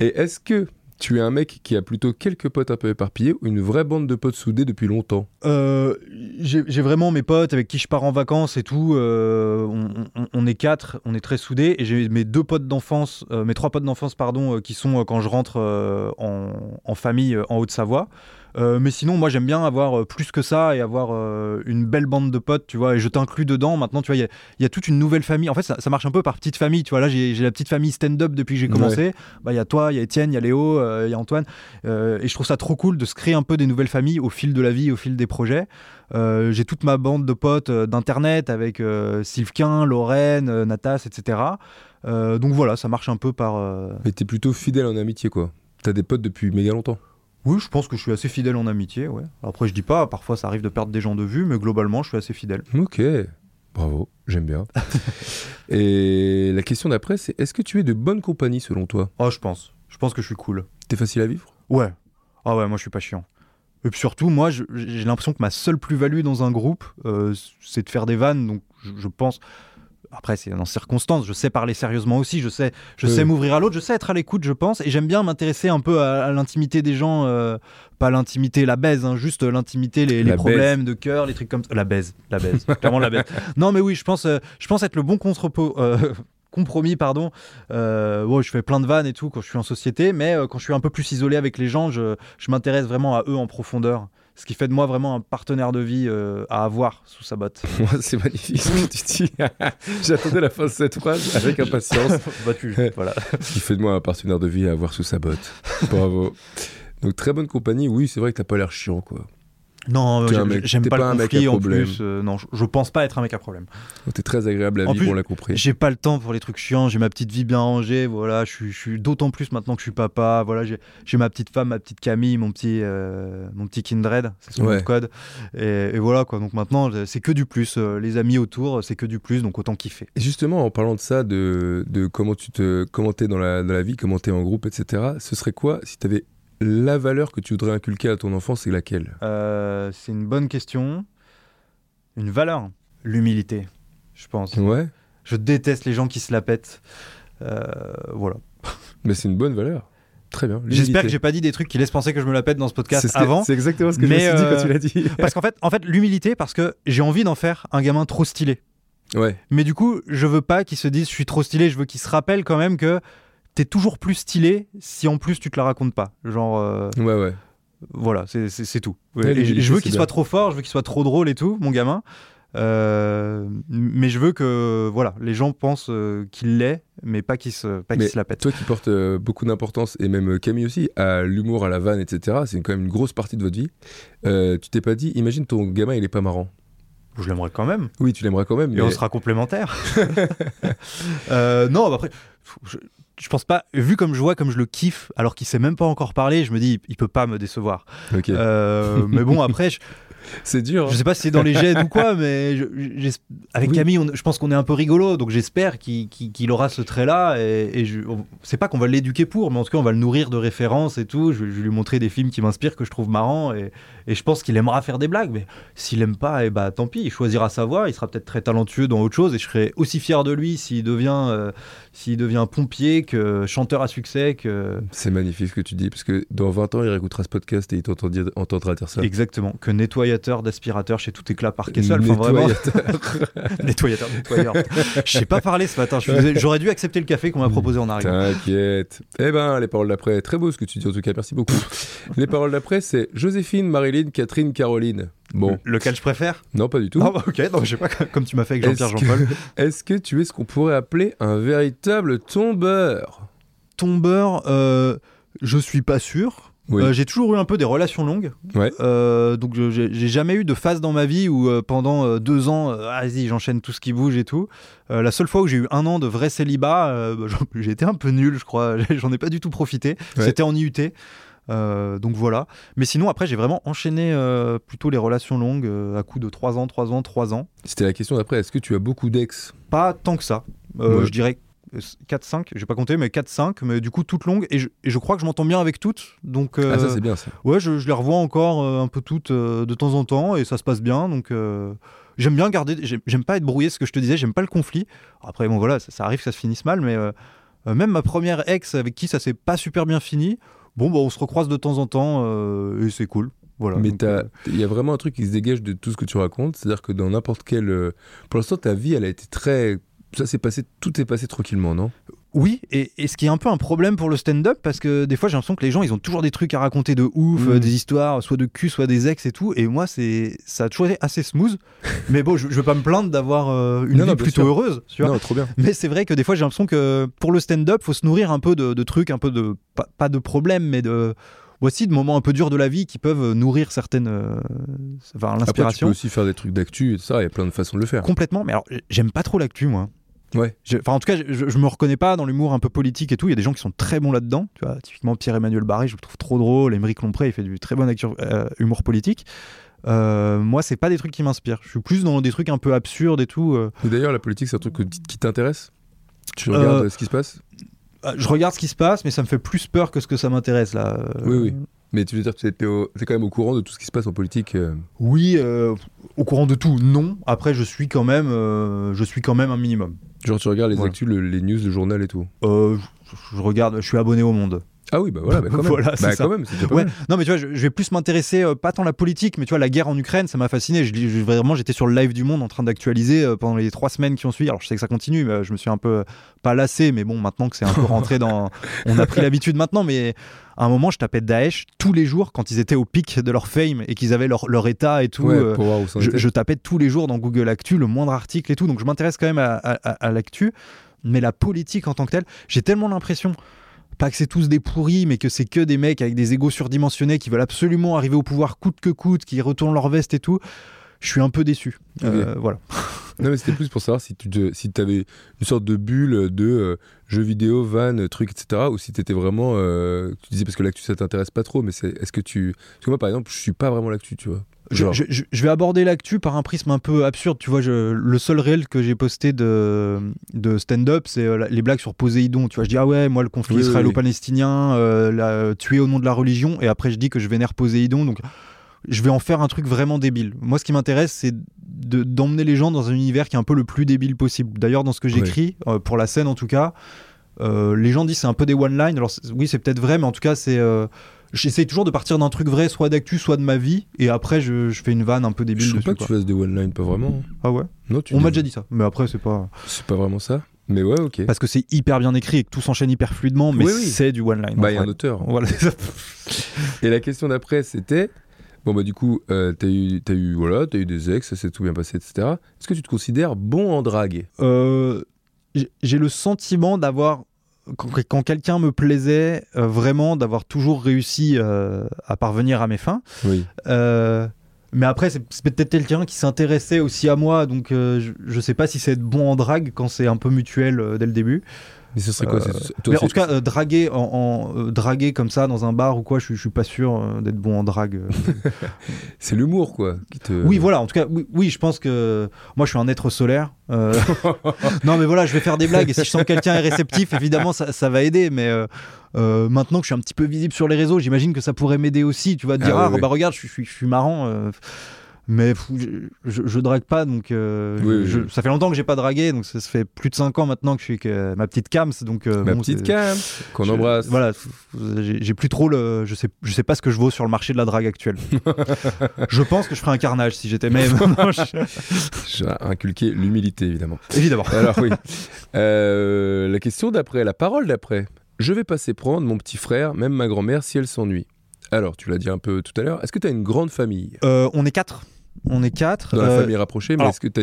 Et est-ce que tu es un mec qui a plutôt quelques potes un peu éparpillés ou une vraie bande de potes soudés depuis longtemps? Euh, j'ai vraiment mes potes avec qui je pars en vacances et tout. euh, on, on- on est quatre, on est très soudés. Et j'ai mes deux potes d'enfance, euh, mes trois potes d'enfance, pardon, qui sont quand je rentre en, en famille en Haute-Savoie. Euh, mais sinon, moi, j'aime bien avoir euh, plus que ça et avoir euh, une belle bande de potes, tu vois. Et je t'inclus dedans. Maintenant, tu vois, il y a- il y, a toute une nouvelle famille. En fait, ça, ça marche un peu par petite famille, tu vois. Là, j'ai la petite famille stand-up depuis que j'ai commencé. Bah, il y a toi, il y a Étienne, il y a Léo. euh, il y a Antoine. Et je trouve ça trop cool de se créer un peu des nouvelles familles au fil de la vie, au fil des projets. J'ai toute ma bande de potes d'internet avec Sylvain, Lorraine, Natas, etc. Donc voilà, ça marche un peu par. Mais t'es plutôt fidèle en amitié, quoi. T'as des potes depuis méga longtemps. Oui, je pense que je suis assez fidèle en amitié, ouais. Après, je dis pas, parfois ça arrive de perdre des gens de vue, mais globalement, je suis assez fidèle. Ok, bravo, j'aime bien. Et la question d'après, c'est est-ce que tu es de bonne compagnie selon toi? Oh, je pense. Je pense que je suis cool. T'es facile à vivre? Ouais. Ah ouais, moi je suis pas chiant. Et puis surtout, moi, j'ai l'impression que ma seule plus-value dans un groupe, euh, c'est de faire des vannes. Donc, je, je pense. Après, c'est dans circonstances. Je sais parler sérieusement aussi. Je sais, je Oui. sais m'ouvrir à l'autre. Je sais être à l'écoute, je pense. Et j'aime bien m'intéresser un peu à, à l'intimité des gens. euh, pas l'intimité, la baise, hein, juste l'intimité, les, problèmes de cœur, les trucs comme ça. La baise, la baise. Clairement, la baise. Non, mais oui, je pense, euh, je pense être le bon contrepôt. euh, compromis pardon euh, ouais, je fais plein de vannes et tout quand je suis en société mais quand je suis un peu plus isolé avec les gens je, je m'intéresse vraiment à eux en profondeur ce qui fait de moi vraiment un partenaire de vie euh, à avoir sous sa botte c'est magnifique ce que tu dis. J'attendais la fin de cette phrase avec impatience. Bah, tu- voilà Ce qui fait de moi un partenaire de vie à avoir sous sa botte. Bravo. Donc très bonne compagnie, oui, c'est vrai que t'as pas l'air chiant, quoi. Non un j'aime- pas, pas un le mec à conflit en problème. plus euh, non je, je pense pas être un mec à problème Donc, T'es très agréable à En vivre, plus, on l'a compris. J'ai pas le temps pour les trucs chiants, j'ai ma petite vie bien rangée, voilà, je suis, d'autant plus maintenant que je suis papa, voilà, j'ai ma petite femme, ma petite Camille, mon petit, euh, mon petit Kindred, c'est son Ouais. code, et, et voilà quoi, donc maintenant c'est que du plus, euh, les amis autour, c'est que du plus, donc autant kiffer. Et justement, en parlant de ça, de, de comment tu te comment t'es dans la, dans la vie, comment t'es en groupe, etc., ce serait quoi si t'avais la valeur que tu voudrais inculquer à ton enfant, c'est laquelle? Euh, c'est une bonne question, une valeur, l'humilité, je pense. Ouais, Je déteste les gens qui se la pètent, Euh, voilà. mais c'est une bonne valeur. Très bien. J'espère que j'ai pas dit des trucs qui laissent penser que je me la pète dans ce podcast ce avant. C'est exactement ce que Mais, je me suis dit euh, quand tu l'as dit. Parce qu'en fait, en fait l'humilité, parce que j'ai envie d'en faire un gamin trop stylé. ouais, Mais du coup, je veux pas qu'il se dise je suis trop stylé, je veux qu'il se rappelle quand même que t'es toujours plus stylé si en plus tu te la racontes pas. Genre, euh, ouais, ouais. voilà, c'est- tout. Ouais, Et je, veux qu'il soit trop fort, je veux qu'il soit trop drôle et tout, mon gamin. Euh, mais je veux que voilà, les gens pensent euh, qu'il l'est, mais pas qu'il se, pas se la pète. Toi qui portes euh, beaucoup d'importance, et même Camille aussi, à l'humour, à la vanne, etc., c'est quand même une grosse partie de votre vie. Tu t'es pas dit, imagine ton gamin, il est pas marrant. Je l'aimerais quand même. Oui, tu l'aimerais quand même, Et mais on sera complémentaires. Non, bah après, je, je pense pas. Vu comme je vois, comme je le kiffe, alors qu'il sait même pas encore parler, je me dis, il peut pas me décevoir. Euh, mais bon, après, je, c'est dur. hein. je sais pas si c'est dans les gènes ou quoi, mais je- avec Oui. Camille, on- je pense qu'on est un peu rigolo, donc j'espère qu'il aura ce trait-là. Et, et je- on- c'est pas qu'on va l'éduquer pour, mais en tout cas, on va le nourrir de références et tout. Je, vais- je vais lui montrer des films qui m'inspirent, que je trouve marrants, et, et je pense qu'il aimera faire des blagues. Mais s'il aime pas, et bah tant pis, il choisira sa voie. Il sera peut-être très talentueux dans autre chose, et je serai aussi fier de lui s'il devient, euh, s'il devient pompier que chanteur à succès que C'est magnifique ce que tu dis, parce que dans 20 ans, il réécoutera ce podcast et il t'entend dire- entendra dire ça. exactement que nettoyateur d'aspirateur chez tout éclat par Kessel. Enfin vraiment. Nettoyateur. Nettoyateur, nettoyeur. Je sais pas parler ce matin. J'aurais dû accepter le café qu'on m'a proposé en arrivant. T'inquiète. Eh ben, les paroles d'après, très beau ce que tu dis en tout cas, merci beaucoup. les paroles d'après, c'est Joséphine, Marilyn, Catherine, Caroline. Bon, Lequel je préfère? Non, pas du tout. Ah bah ok, donc je sais pas, comme tu m'as fait avec Jean-Pierre Est-ce que- Jean-Paul. Est-ce que tu es ce qu'on pourrait appeler un véritable tombeur? Tombeur, euh, je suis pas sûr. Oui. Euh, j'ai toujours eu un peu des relations longues. Ouais. Euh, donc j'ai jamais eu de phase dans ma vie où euh, pendant deux ans, ah, vas-y, j'enchaîne tout ce qui bouge et tout. La seule fois où j'ai eu un an de vrai célibat, bah, été un peu nul, je crois. J'en ai pas du tout profité. Ouais. C'était en IUT. Euh, donc voilà. Mais sinon, après, j'ai vraiment enchaîné euh, plutôt les relations longues euh, à coup de 3 ans, 3 ans, 3 ans. C'était la question d'après, est-ce que tu as beaucoup d'ex? Pas tant que ça. Ouais. Je dirais 4-5, j'ai pas compté, mais 4-5, mais du coup toutes longues. Et je, et je crois que je m'entends bien avec toutes. Donc, Ah, ça c'est bien ça. ouais, je, je les revois encore euh, un peu toutes euh, de temps en temps et ça se passe bien. Donc, j'aime bien garder. J'aime pas être brouillé, ce que je te disais, j'aime pas le conflit. Après, bon, voilà, ça, ça arrive que ça se finisse mal, mais même ma première ex avec qui ça s'est pas super bien fini, bon, bah, on se recroise de temps en temps euh, et c'est cool. Voilà. Mais euh, il y a vraiment un truc qui se dégage de tout ce que tu racontes, c'est-à-dire que dans n'importe quel... euh, Pour l'instant, ta vie, elle a été très... Ça s'est passé, tout est passé tranquillement, non? Oui, et, et ce qui est un peu un problème pour le stand-up, parce que des fois j'ai l'impression que les gens ils ont toujours des trucs à raconter de ouf, Mhm. euh, des histoires, soit de cul, soit des ex et tout, et moi c'est ça a toujours été assez smooth. mais bon, je, je veux pas me plaindre d'avoir euh, une Non, vie non, plutôt sûr. heureuse, tu vois. Non, trop bien. Mais c'est vrai que des fois j'ai l'impression que pour le stand-up, faut se nourrir un peu de, de trucs, un peu de pas, pas de problèmes, mais de aussi de moments un peu durs de la vie qui peuvent nourrir certaines, euh, enfin Après, tu peux l'inspiration. aussi faire des trucs d'actu et tout ça, il y a plein de façons de le faire. Complètement, mais alors j'aime pas trop l'actu moi. Ouais. Je- Enfin, en tout cas, je, je me reconnais pas dans l'humour un peu politique et tout. Il y a des gens qui sont très bons là-dedans. Tu vois, typiquement Pierre-Emmanuel Barré, je le trouve trop drôle. Émeric Lompré, il fait du très bon euh, humour politique. Euh, moi, c'est pas des trucs qui m'inspirent. Je suis plus dans des trucs un peu absurdes et tout. euh. Et d'ailleurs, la politique, c'est un truc qui t'intéresse? Tu regardes euh, ce qui se passe? Je regarde ce qui se passe, mais ça me fait plus peur que ce que ça m'intéresse là. Oui, oui. Mais tu veux dire que tu es, au- quand même au courant de tout ce qui se passe en politique euh, Oui, euh, au courant de tout, non. Après, je suis quand même, euh, je suis quand même un minimum. Genre, tu regardes les actus, le- les news, le journal et tout. Je, je regarde, je suis abonné au Monde. Ah oui, bah voilà, bah quand même. Voilà, c'est bah quand même, Ouais. Non, mais tu vois, je, je vais plus m'intéresser, euh, pas tant la politique, mais tu vois, la guerre en Ukraine, ça m'a fasciné. Je, lis- je- vraiment, j'étais sur le live du Monde en train d'actualiser euh, pendant les trois semaines qui ont suivi. Alors, je sais que ça continue, mais euh, je me suis un peu, pas lassé, mais bon, maintenant que c'est un peu rentré dans. On a pris l'habitude maintenant, mais à un moment, je tapais Daesh tous les jours quand ils étaient au pic de leur fame et qu'ils avaient leur, leur état et tout. Ouais, euh, je, tapais tous les jours dans Google Actu le moindre article et tout, donc je m'intéresse quand même à, à- à- à l'actu. Mais la politique en tant que telle, j'ai tellement l'impression, pas que c'est tous des pourris, mais que c'est que des mecs avec des égos surdimensionnés qui veulent absolument arriver au pouvoir coûte que coûte, qui retournent leur veste et tout. Je suis un peu déçu. Euh, voilà. Non, mais c'était plus pour savoir si tu te- si avais une sorte de bulle de euh, jeux vidéo, van, trucs, etc. Ou si tu étais vraiment. euh, tu disais parce que l'actu ça t'intéresse pas trop, mais c'est, est-ce que tu. Parce que moi par exemple, je suis pas vraiment l'actu, tu vois. Je, vais aborder l'actu par un prisme un peu absurde. Tu vois, je- le seul réel que j'ai posté de, de stand-up, c'est euh, les blagues sur Poséidon. Tu vois, je dis, ah ouais, moi, le conflit Oui, israélo-palestinien, euh, tuer au nom de la religion. Et après, je dis que je vénère Poséidon. Donc, je vais en faire un truc vraiment débile. Moi, ce qui m'intéresse, c'est de- d'emmener les gens dans un univers qui est un peu le plus débile possible. D'ailleurs, dans ce que j'écris, euh, pour la scène en tout cas, euh, les gens disent c'est un peu des one-line. Alors, oui, c'est peut-être vrai, mais en tout cas, c'est. J'essaie toujours de partir d'un truc vrai, soit d'actu, soit de ma vie, et après je, je fais une vanne un peu débile je trouve dessus. pas que quoi. tu fasses des one-line, pas vraiment. Ah ouais? Non, tu On m'a déjà dit ça, mais après c'est pas. C'est pas vraiment ça. Mais ouais, ok. Parce que c'est hyper bien écrit et que tout s'enchaîne hyper fluidement, mais Oui, oui. c'est du one-line. Bah, en il y a un auteur. Voilà. Et la question d'après, c'était bon bah du coup, euh, t'as eu, eu voilà, t'as eu des ex, ça s'est tout bien passé, etc. Est-ce que tu te considères bon en drague? Euh, J'ai le sentiment d'avoir. Quand, quand quelqu'un me plaisait, euh, vraiment, d'avoir toujours réussi euh, à parvenir à mes fins. Oui. Euh, mais après, c'est peut-être quelqu'un qui s'intéressait aussi à moi, donc je, je sais pas si c'est être bon en drague quand c'est un peu mutuel dès le début. Mais ce serait quoi c'est- toi, mais en tout cas, euh, draguer, en, en- euh, draguer comme ça dans un bar ou quoi, je, suis- je suis pas sûr euh, d'être bon en drague. c'est l'humour quoi. Qui te... Oui, voilà, en tout cas, oui, oui, je pense que moi je suis un être solaire. euh, non, mais voilà, je vais faire des blagues et si je sens que quelqu'un est réceptif, évidemment, ça, ça va aider. Mais euh, euh, maintenant que je suis un petit peu visible sur les réseaux, j'imagine que ça pourrait m'aider aussi. Tu vas te Ah dire, oui, ah, oui. bah regarde, je suis marrant. Mais je, je, drague pas, donc euh, Oui, oui, je- oui. ça fait longtemps que j'ai pas dragué, donc ça, ça fait plus de 5 ans maintenant que je suis avec euh, ma petite Cams. Donc, euh, Ma bon, petite cam qu'on embrasse. Voilà, j'ai plus trop le. Je sais, je sais pas ce que je vaux sur le marché de la drague actuelle. je pense que je ferais un carnage si j'étais même. J'ai inculqué l'humilité évidemment. Évidemment. Alors oui. Euh, la question d'après, la parole d'après. Je vais passer prendre mon petit frère, même ma grand-mère, si elle s'ennuie. Alors, tu l'as dit un peu tout à l'heure, est-ce que tu as une grande famille? Euh, on est quatre. On est quatre. Dans la Euh, famille rapprochée, mais alors- est-ce que tu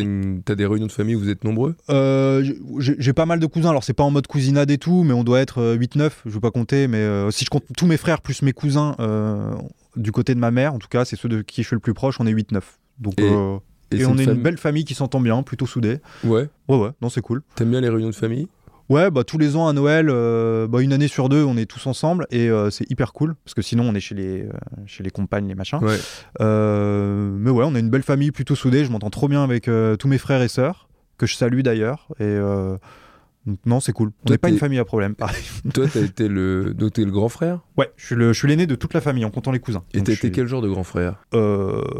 as, des réunions de famille où vous êtes nombreux? Euh, j'ai j'ai pas mal de cousins. Alors, c'est pas en mode cousinade et tout, mais on doit être euh, 8-9. Je veux pas compter, mais euh, si je compte tous mes frères plus mes cousins euh, du côté de ma mère, en tout cas, c'est ceux de qui je suis le plus proche, on est 8-9. Donc, Et- euh, on est fam- une belle famille qui s'entend bien, plutôt soudée. Ouais. Ouais, ouais, non, c'est cool. T'aimes bien les réunions de famille? Ouais, bah, tous les ans à Noël, euh, bah, une année sur deux, on est tous ensemble et euh, c'est hyper cool parce que sinon on est chez les, euh, chez les compagnes, les machins. Ouais. Mais ouais, on a une belle famille plutôt soudée. Je m'entends trop bien avec tous mes frères et sœurs que je salue d'ailleurs. Et donc, non, c'est cool. On n'est pas une famille à problème. Toi, t'as été le, donc t'es le grand frère? Ouais, je suis le- je suis l'aîné de toute la famille en comptant les cousins. Et t'as été suis- quel genre de grand frère? Je,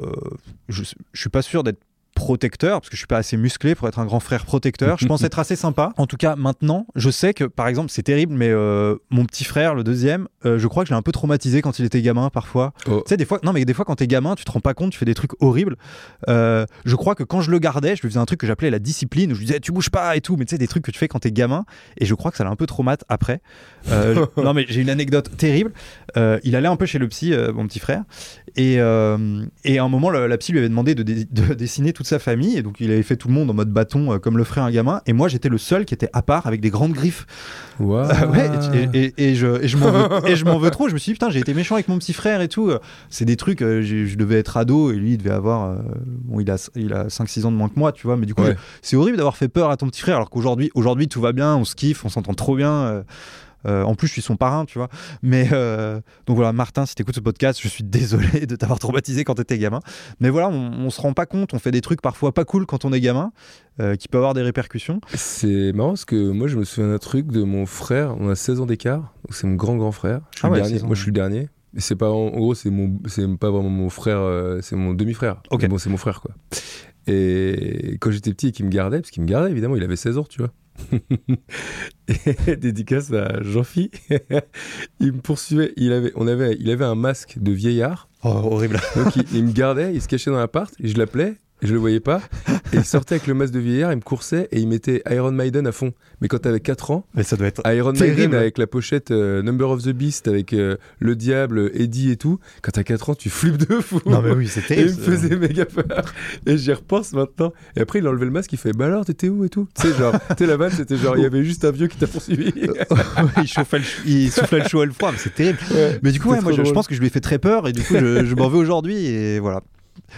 je suis pas sûr d'être protecteur, parce que je suis pas assez musclé pour être un grand frère protecteur. Je pense être assez sympa. En tout cas, maintenant, je sais que, par exemple, c'est terrible, mais euh, mon petit frère, le deuxième, euh, je crois que je l'ai un peu traumatisé quand il était gamin parfois. Oh. Tu sais, des fois, non, mais des fois, quand t'es gamin, tu te rends pas compte, tu fais des trucs horribles. Euh, je crois que quand je le gardais, je lui faisais un truc que j'appelais la discipline, où je lui disais, tu bouges pas et tout, mais tu sais, des trucs que tu fais quand t'es gamin. Et je crois que ça l'a un peu traumatisé après. Non, mais j'ai une anecdote terrible. Euh, il allait un peu chez le psy, euh, mon petit frère. Et, euh, et à un moment, la, la psy lui avait demandé de, dé- de dessiner toute sa famille. Et donc, il avait fait tout le monde en mode bâton, comme le ferait un gamin. Et moi, j'étais le seul qui était à part avec des grandes griffes. Waouh. Ah ouais, et, et- et je, m'en veux, trop. Je me suis dit, putain, j'ai été méchant avec mon petit frère et tout. C'est des trucs, je devais être ado et lui, il devait avoir. bon, il a, il a 5-6 ans de moins que moi, tu vois. Mais du coup, Ouais. c'est horrible d'avoir fait peur à ton petit frère alors qu'aujourd'hui, aujourd'hui, tout va bien, on se kiffe, on s'entend trop bien. Euh, en plus, je suis son parrain, tu vois. Mais euh, donc voilà, Martin, si t'écoutes ce podcast, je suis désolé de t'avoir traumatisé quand t'étais gamin. Mais voilà, on, on se rend pas compte, on fait des trucs parfois pas cool quand on est gamin, euh, qui peuvent avoir des répercussions. C'est marrant parce que moi je me souviens d'un truc de mon frère, on a 16 ans d'écart, donc c'est mon grand grand frère. Je suis Ah le ouais, dernier. 16 ans, Moi je suis le dernier. C'est pas en, gros c'est mon c'est pas vraiment mon frère, euh, c'est mon demi-frère. Ok. Mais Bon c'est mon frère quoi. Et quand j'étais petit et qu'il me gardait, parce qu'il me gardait évidemment, il avait 16 ans, tu vois. Et dédicace à Jean-Phi, il me poursuivait, il avait, on avait, il avait un masque de vieillard, Oh, horrible. donc il, il me gardait, il se cachait dans l'appart, et je l'appelais, je le voyais pas, et il sortait avec le masque de vieillard, il me coursait, et il mettait Iron Maiden à fond. Mais quand t'avais 4 ans, Mais ça doit être. Iron Terrible. Maiden avec la pochette euh, Number of the Beast, avec euh, le diable, Eddie et tout, quand t'as 4 ans, tu flippes de fou. Non, mais oui, Et il me faisait méga peur. Et j'y repense maintenant. Et après, il a enlevé le masque, il fait Bah alors, t'étais où et tout? Tu sais, genre, tu la vanne, c'était genre, il y avait juste un vieux qui t'a poursuivi. Il, chauffait le il soufflait le chaud et le froid, mais c'est terrible. Ouais, Mais du coup, c'était ouais, moi, je, pense que je lui ai fait très peur et du coup, je, je m'en veux aujourd'hui et voilà.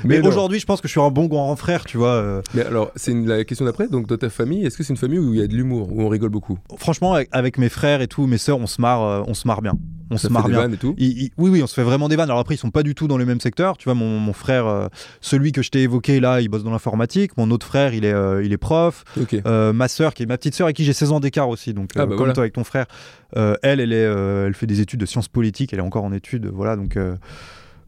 Mais, aujourd'hui, je pense que je suis un bon grand frère, tu vois. euh. Mais alors, c'est une- la question d'après. Donc, dans ta famille, est-ce que c'est une famille où il y a de l'humour, où on rigole beaucoup? Franchement, avec, mes frères et tout, mes sœurs, on se marre, euh, on se marre bien. On se fait marre des bien. vannes et tout? Il- il- oui, oui, on se fait vraiment des vannes. Alors après, ils sont pas du tout dans le même secteur. Tu vois, mon, mon frère, euh, celui que je t'ai évoqué là, il bosse dans l'informatique. Mon autre frère, il est, euh, il est prof. Ok. Euh, ma sœur, qui est ma petite sœur, avec qui j'ai 16 ans d'écart aussi, donc Ah, bah comme voilà. toi avec ton frère, elle, elle, est, elle fait des études de sciences politiques, elle est encore en études, voilà, donc.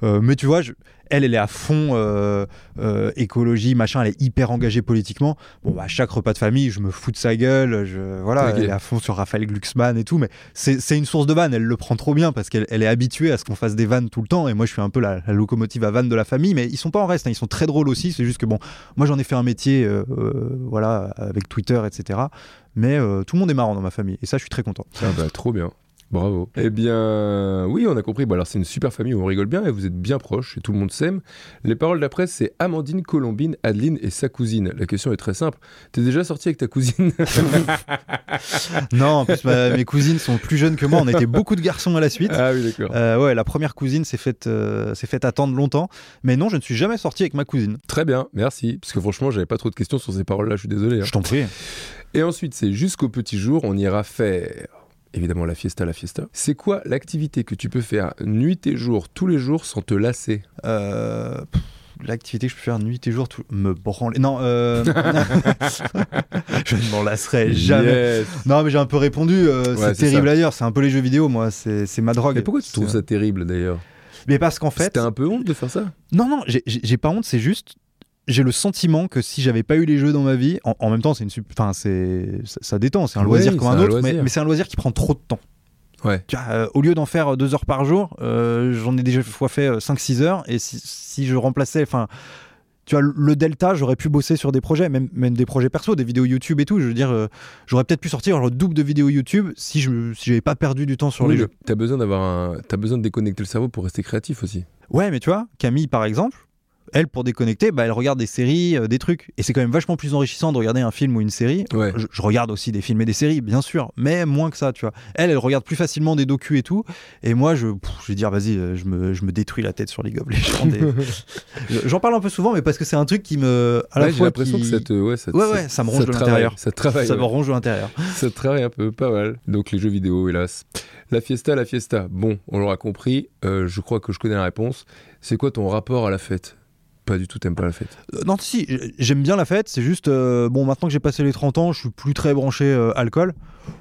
Euh, mais tu vois, je- elle, elle est à fond euh, euh, écologie, machin, elle est hyper engagée politiquement. Bon, bah, à chaque repas de famille, je me fous de sa gueule, je, voilà, elle est à fond sur Raphaël Glucksmann et tout, mais c'est une source de vannes, elle le prend trop bien parce qu'elle elle est habituée à ce qu'on fasse des vannes tout le temps, et moi je suis un peu la, la locomotive à vannes de la famille, mais ils sont pas en reste, hein, ils sont très drôles aussi, c'est juste que bon, moi j'en ai fait un métier, euh, voilà, avec Twitter, etc. Mais tout le monde est marrant dans ma famille, et ça je suis très content. Ah bah, trop bien. Bravo. Eh bien, oui, on a compris. Bon, alors, c'est une super famille où on rigole bien et vous êtes bien proches et tout le monde s'aime. Les paroles d'après, c'est Amandine, Colombine, Adeline et sa cousine. La question est très simple. T'es déjà sorti avec ta cousine non, en plus ma- mes cousines sont plus jeunes que moi, on était beaucoup de garçons à la suite. Ah oui, d'accord. Euh, ouais, la première cousine s'est faite, euh, s'est faite attendre longtemps, mais non, je ne suis jamais sorti avec ma cousine. Très bien, merci. Parce que franchement, j'avais pas trop de questions sur ces paroles-là, je suis désolé. hein. Je t'en prie. Et ensuite, c'est jusqu'au petit jour, on ira faire évidemment la fiesta, la fiesta. C'est quoi l'activité que tu peux faire nuit et jour, tous les jours, sans te lasser? Euh, pff, L'activité que je peux faire nuit et jour, tout... me branler. Non, euh... je ne m'en lasserai jamais. Yes. Non, mais j'ai un peu répondu. euh, Ouais, c'est c'est terrible ça. d'ailleurs. C'est un peu les jeux vidéo, moi. C'est c'est ma drogue. Mais pourquoi tu trouves ça terrible d'ailleurs? Mais parce qu'en fait, C'était un peu honte de faire ça? Non, non, j'ai pas honte, c'est juste. J'ai le sentiment que si j'avais pas eu les jeux dans ma vie, en, en même temps, c'est une, enfin, c'est, ça, ça détend, c'est un Oui, loisir comme un un autre, mais, c'est un loisir qui prend trop de temps. Ouais. Tu vois, euh, au lieu d'en faire deux heures par jour, euh, j'en ai déjà fois fait 5-6 heures, et si, si je remplaçais, enfin, tu vois, le delta, j'aurais pu bosser sur des projets, même, même des projets perso, des vidéos YouTube et tout. Je veux dire, euh, j'aurais peut-être pu sortir le double de vidéos YouTube si je si j'avais pas perdu du temps sur Oui, les jeux. T'as besoin d'avoir un... T'as besoin de déconnecter le cerveau pour rester créatif aussi. Ouais, mais tu vois, Camille, par exemple, elle, pour déconnecter, bah, elle regarde des séries, euh, des trucs. Et c'est quand même vachement plus enrichissant de regarder un film ou une série. Ouais. Je, je regarde aussi des films et des séries, bien sûr, mais moins que ça, tu vois. Elle, elle regarde plus facilement des docus et tout. Et moi, je, pff, je vais dire, vas-y, euh, je me, je me détruis la tête sur Legends. et- J'en parle un peu souvent, mais parce que c'est un truc qui me. À la Ouais, j'ai l'impression qui- que ça te... Ouais, ça te- Ouais, ouais, ça me ronge de l'intérieur. Ça travaille. Ça me ronge de l'intérieur. Ça travaille un peu, pas mal. Donc les jeux vidéo, hélas. La fiesta, la fiesta. Bon, on l'aura compris. euh, je crois que je connais la réponse. C'est quoi ton rapport à la fête? Pas du tout, t'aimes pas la fête. Euh, Non, si, j'aime bien la fête, c'est juste, euh, bon, maintenant que j'ai passé les 30 ans, je suis plus très branché euh, alcool.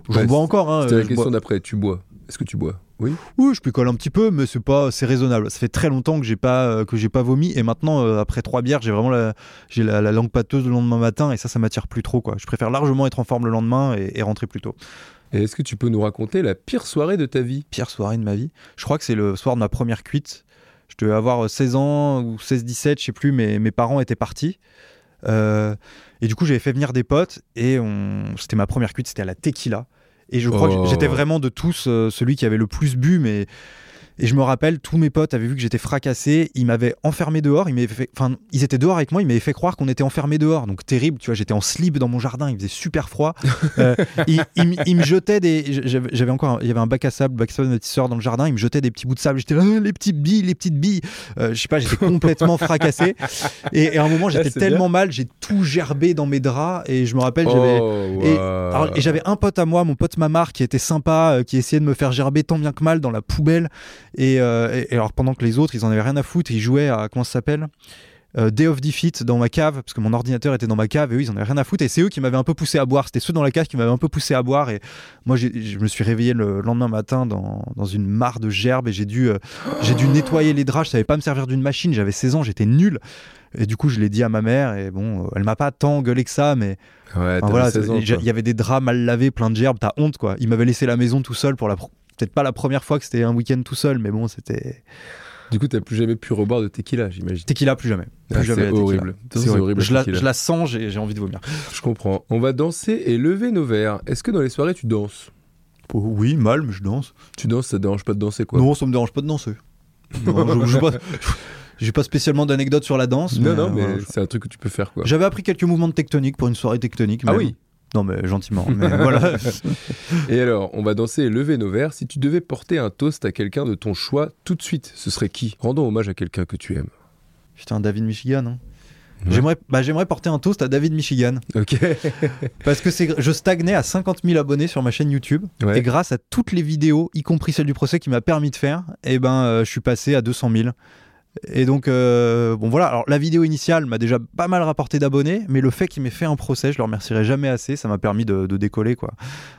J'en Ouais, bois encore, hein. C'était la question d'après. Tu bois Est-ce que tu bois? Oui? Oui, je picole un petit peu, mais c'est pas, c'est raisonnable. Ça fait très longtemps que j'ai pas, euh, que j'ai pas vomi, et maintenant, après trois bières, j'ai vraiment la, j'ai la, la langue pâteuse le lendemain matin, et ça, ça m'attire plus trop, quoi. Je préfère largement être en forme le lendemain et, et rentrer plus tôt. Et est-ce que tu peux nous raconter la pire soirée de ta vie? Pire soirée de ma vie? Je crois que c'est le soir de ma première cuite. Je devais avoir 16 ans ou 16-17, je sais plus, mais mes parents étaient partis. Euh, et du coup, j'avais fait venir des potes et on... c'était ma première cuite, c'était à la tequila. Et je crois Oh. que j'étais vraiment de tous euh, celui qui avait le plus bu, mais. Et je me rappelle, tous mes potes avaient vu que j'étais fracassé, ils m'avaient enfermé dehors, ils fait... enfin, ils étaient dehors avec moi, ils m'avaient fait croire qu'on était enfermé dehors, donc terrible, tu vois, j'étais en slip dans mon jardin, il faisait super froid, Euh, ils, ils me- ils me jetaient des, j'avais encore, un- il y avait un bac à sable, bac à sable noticeur dans le jardin, ils me jetaient des petits bouts de sable, j'étais là, Ah, les petites billes, les petites billes, Euh, je sais pas, j'étais complètement fracassé, et, et à un moment j'étais c'est tellement mal, j'ai tout gerbé dans mes draps, et je me rappelle, j'avais, Oh, et, et j'avais un pote à moi, mon pote Mamar, qui était sympa, euh, qui essayait de me faire gerber tant bien que mal dans la poubelle. Et, euh, et- alors pendant que les autres, ils en avaient rien à foutre, ils jouaient à comment ça s'appelle Euh, Day of Defeat dans ma cave, parce que mon ordinateur était dans ma cave, et eux, ils en avaient rien à foutre. Et c'est eux qui m'avaient un peu poussé à boire. C'était ceux dans la cave qui m'avaient un peu poussé à boire. Et moi, je me suis réveillé le lendemain matin dans, dans une mare de gerbes, et j'ai dû, euh, j'ai dû nettoyer les draps. Je savais pas me servir d'une machine. J'avais 16 ans, j'étais nul. Et du coup, je l'ai dit à ma mère, et bon, elle m'a pas tant gueulé que ça, mais Ouais, Enfin, voilà, 16 ans, il y avait des draps mal lavés, plein de gerbes, t'as honte quoi. Il m'avait laissé la maison tout seul pour la peut-être pas la première fois que c'était un week-end tout seul, mais bon, c'était Du coup, t'as plus jamais pu reboire de tequila, j'imagine. tequila plus jamais. Plus Ah, jamais c'est horrible. C'est horrible. Je la je la sens, j'ai envie de vomir. Je comprends. On va danser et lever nos verres. Est-ce que dans les soirées, tu danses? Oh, oui, mal, mais je danse. Tu danses, ça te dérange pas de danser, quoi? Non, ça me dérange pas de danser. Non, je- je- pas- J'ai pas spécialement d'anecdotes sur la danse. Non, non, mais voilà, je- c'est un truc que tu peux faire, quoi. J'avais appris quelques mouvements de tectonique pour une soirée tectonique. Ah oui? Non, mais gentiment. Mais voilà. Et alors, on va danser et lever nos verres. Si tu devais porter un toast à quelqu'un de ton choix tout de suite, ce serait qui? Rendons hommage à quelqu'un que tu aimes. Putain, David Michigan. hein. Ouais. J'aimerais, bah, j'aimerais porter un toast à David Michigan. Ok. Parce que c'est, je stagnais à 50 000 abonnés sur ma chaîne YouTube. Ouais. Et grâce à toutes les vidéos, y compris celle du procès qui m'a permis de faire, eh ben, euh, je suis passé à 200 000. Et donc, euh, bon voilà. Alors, la vidéo initiale m'a déjà pas mal rapporté d'abonnés, mais le fait qu'il m'ait fait un procès, je le remercierai jamais assez. Ça m'a permis de, de décoller, quoi.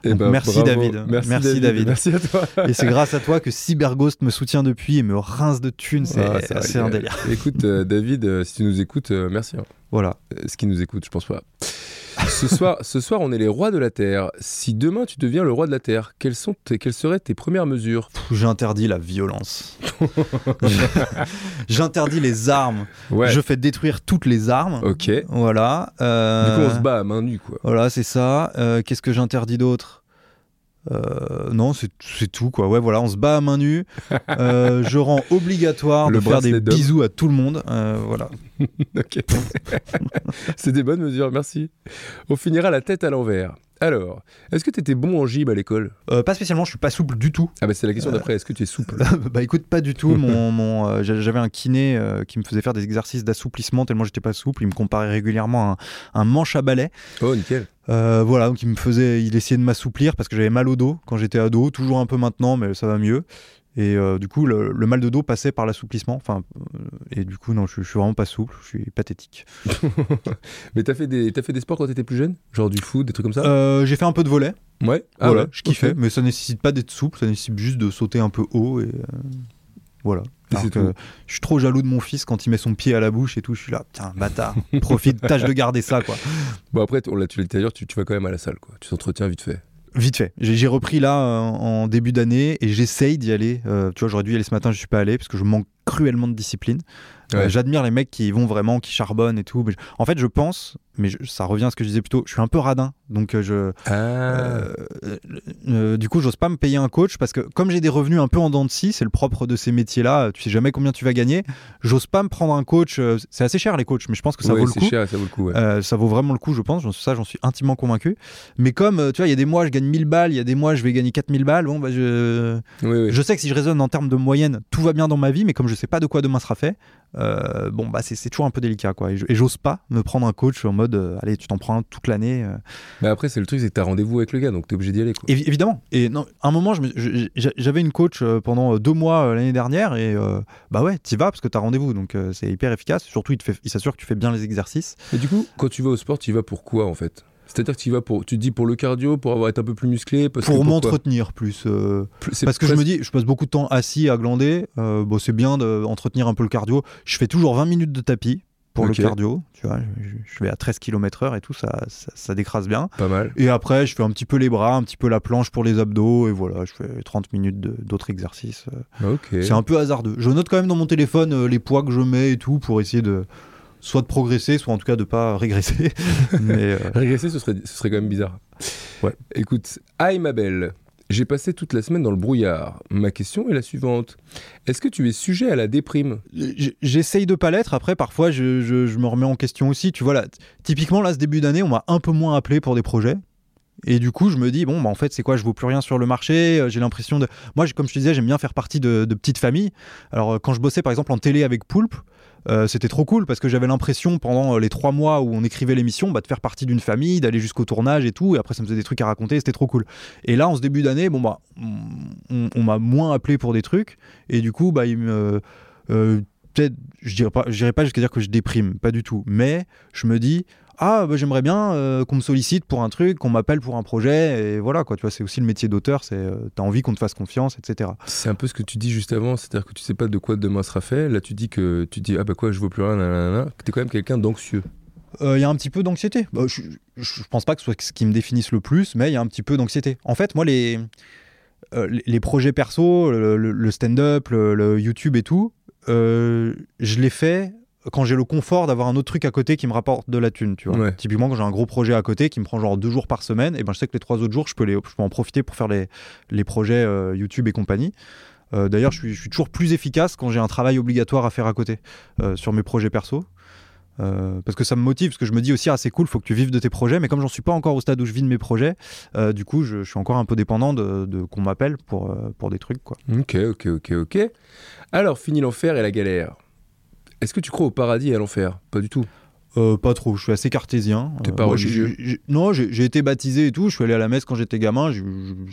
Eh Donc, ben, merci. David. Merci, Merci, David. Merci à toi. Et c'est grâce à toi que Cyberghost me soutient depuis et me rince de thunes. C'est, Ah, un délire. Écoute, euh, David, euh, si tu nous écoutes, merci. hein. Voilà. Ce qui nous écoute, je pense pas. Ce soir, ce soir, on est les rois de la Terre. Si demain tu deviens le roi de la Terre, quelles, sont tes- quelles seraient tes premières mesures? J'interdis la violence. J'interdis les armes. Ouais. Je fais détruire toutes les armes. Ok. Du Voilà. euh, coup, on se bat à main nue, quoi. Voilà, c'est ça. Euh, Qu'est-ce que j'interdis d'autre? Euh, non, c'est tout quoi. Ouais, voilà, on se bat à main nue. Euh, je rends obligatoire Le de faire des bisous à tout le monde. Euh, voilà. Ok. C'est des bonnes mesures, merci. On finira la tête à l'envers. Alors, est-ce que tu étais bon en gym à l'école? Euh, pas spécialement, je suis pas souple du tout. Ah bah c'est la question Euh, d'après, est-ce que tu es souple? Bah écoute, pas du tout. Mon, mon, euh, j'a- J'avais un kiné euh, qui me faisait faire des exercices d'assouplissement tellement j'étais pas souple. Il me comparait régulièrement à un, un manche à balai. Oh, nickel. Euh, voilà, donc il me faisait, il essayait de m'assouplir parce que j'avais mal au dos quand j'étais ado, toujours un peu maintenant, mais ça va mieux. Et euh, du coup, le, le mal de dos passait par l'assouplissement. Enfin, euh, et du coup, non, je, je suis vraiment pas souple, je suis pathétique. Mais t'as fait, des... fait des sports quand t'étais plus jeune? Genre du foot, des trucs comme ça? Euh, j'ai fait un peu de volet, Ouais. Ah voilà, ouais, je kiffais, mais ça nécessite pas d'être souple, ça nécessite juste de sauter un peu haut et euh, voilà. Et que je suis trop jaloux de mon fils quand il met son pied à la bouche et tout. Je suis là, putain, bâtard, profite, tâche de garder ça, quoi. Bon après, on l'a tu l'as dit d'ailleurs, tu, tu vas quand même à la salle, quoi. Tu t'entretiens vite fait. Vite fait. J'ai repris là euh, en début d'année et j'essaye d'y aller. Euh, tu vois, j'aurais dû y aller ce matin, je suis pas allé parce que je manque cruellement de discipline. Euh. J'admire les mecs qui y vont vraiment, qui charbonnent et tout. Mais En fait, je pense, mais je- ça revient à ce que je disais plus tôt, je suis un peu radin. Donc, euh, je, Ah. euh, euh, du coup, j'ose pas me payer un coach parce que comme j'ai des revenus un peu en dents de scie, c'est le propre de ces métiers-là. Tu sais jamais combien tu vas gagner. J'ose pas me prendre un coach. euh, C'est assez cher les coachs, mais je pense que ça Ouais, vaut le coup. cher, ça vaut le coup. Ouais. Euh, ça vaut vraiment le coup, je pense. Ça, j'en suis intimement convaincu. Mais comme, euh, tu vois, il y a des mois, je gagne 1000 balles, il y a des mois, je vais gagner 4000 balles. Bon, bah, je... Oui, oui. je sais que si je raisonne en termes de moyenne, tout va bien dans ma vie, mais comme je sais pas de quoi demain sera fait, euh, bon, bah, c'est toujours un peu délicat, quoi. Et j'ose pas me prendre un coach en mode, euh, allez, tu t'en prends toute l'année. euh. Mais après, c'est le truc, c'est que t'as rendez-vous avec le gars, donc t'es obligé d'y aller, quoi. Évi- évidemment. Et non, à un moment, je me- je- j'a- j'avais une coach euh, pendant deux mois l'année dernière, et euh, bah ouais, t'y vas parce que t'as rendez-vous, donc euh, c'est hyper efficace. Surtout, il te fait- il s'assure que tu fais bien les exercices. Et du coup, quand tu vas au sport, tu y vas pour quoi, en fait? C'est-à-dire que tu vas pour, tu te dis pour le cardio, pour avoir été un peu plus musclé, parce Pour m'entretenir plus. euh, Parce que je me dis, je passe beaucoup de temps assis à glander. euh, bon, c'est bien d'entretenir un peu le cardio. Je fais toujours 20 minutes de tapis pour le cardio. Tu vois, je, je vais à 13 km/h et tout, ça, ça, ça décrase bien. pas mal. Et après, je fais un petit peu les bras, un petit peu la planche pour les abdos. Et voilà, je fais 30 minutes d'autres exercices. euh. Ok. C'est un peu hasardeux. Je note quand même dans mon téléphone euh, les poids que je mets et tout pour essayer de soit de progresser, soit en tout cas de pas régresser. Mais euh, Régresser, ce serait, ce serait quand même bizarre. Ouais. Écoute, aïe ma belle, j'ai passé toute la semaine dans le brouillard. Ma question est la suivante. Est-ce que tu es sujet à la déprime? J'essaye de pas l'être. Après, parfois, je, me remets en question aussi. Tu vois, là, typiquement, là, ce début d'année, on m'a un peu moins appelé pour des projets. Et du coup, je me dis, bon, bah, en fait, c'est quoi? Je vaux plus rien sur le marché. euh, J'ai l'impression de. Moi, comme je te disais, j'aime bien faire partie de, de petites familles. Alors, euh, quand je bossais, par exemple, en télé avec Poulpe, euh, c'était trop cool parce que j'avais l'impression, pendant euh, les trois mois où on écrivait l'émission, bah, de faire partie d'une famille, d'aller jusqu'au tournage et tout. Et après, ça me faisait des trucs à raconter. C'était trop cool. Et là, en ce début d'année, bon, bah, on, m'a moins appelé pour des trucs. Et du coup, bah, il me. euh, peut-être, je dirais pas, je dirais pas jusqu'à dire que je déprime, pas du tout. Mais je me dis, ah, bah, j'aimerais bien euh, qu'on me sollicite pour un truc, qu'on m'appelle pour un projet, et voilà quoi. Tu vois, c'est aussi le métier d'auteur, c'est euh, t'as envie qu'on te fasse confiance, etc. C'est un peu ce que tu dis juste avant, c'est-à-dire que tu sais pas de quoi demain sera fait. Là, tu dis que tu dis ah bah quoi, je vaux plus rien, nanana. que T'es quand même quelqu'un d'anxieux. Euh, Il y a un petit peu d'anxiété. Bah, je, je, pense pas que ce soit ce qui me définisse le plus, mais il y a un petit peu d'anxiété. En fait, moi, les, euh, les, les projets perso, le, le- le stand-up, le, le YouTube et tout, je les fais quand j'ai le confort d'avoir un autre truc à côté qui me rapporte de la thune, tu vois. Ouais. Typiquement, quand j'ai un gros projet à côté qui me prend genre deux jours par semaine, et ben je sais que les trois autres jours, je peux, les, je peux en profiter pour faire les, les projets euh, YouTube et compagnie. Euh, D'ailleurs, je suis, je suis toujours plus efficace quand j'ai un travail obligatoire à faire à côté euh, sur mes projets perso. Parce que ça me motive, parce que je me dis aussi, ah c'est cool, faut que tu vives de tes projets, mais comme j'en suis pas encore au stade où je vis de mes projets, du coup je, je suis encore un peu dépendant de, de qu'on m'appelle pour, pour des trucs. Quoi. Ok, ok, ok, ok. Alors, fini l'enfer et la galère. Est-ce que tu crois au paradis et à l'enfer? Pas du tout. Euh, pas trop, je suis assez cartésien. T'es Euh, pas j'ai- religieux Non, j'ai été baptisé et tout, je suis allé à la messe quand j'étais gamin, je-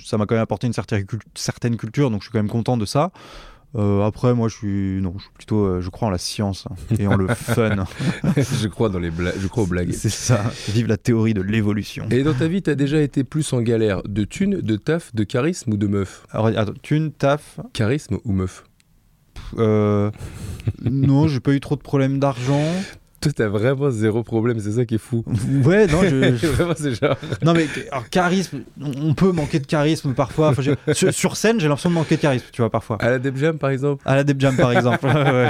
ça m'a quand même apporté une certaine, cul- certaine culture, donc je suis quand même content de ça. Euh, après, moi, je suis, non, je suis plutôt, euh, je crois en la science hein, et en le fun. je crois dans les blagues, je crois aux blagues. C'est ça. Vive la théorie de l'évolution. Et dans ta vie, t'as déjà été plus en galère de thunes, de taf, de charisme ou de meuf? Alors, attends, thune, taf. Charisme ou meuf? Euh, non, j'ai pas eu trop de problèmes d'argent. Toi, t'as vraiment zéro problème, c'est ça qui est fou. Ouais, non, je, je- vraiment, c'est genre. non mais alors, charisme, on peut manquer de charisme parfois. Enfin, sur, sur scène, j'ai l'impression de manquer de charisme, tu vois, parfois. À la Deb Jam, par exemple À la Deb Jam, par exemple. Ouais,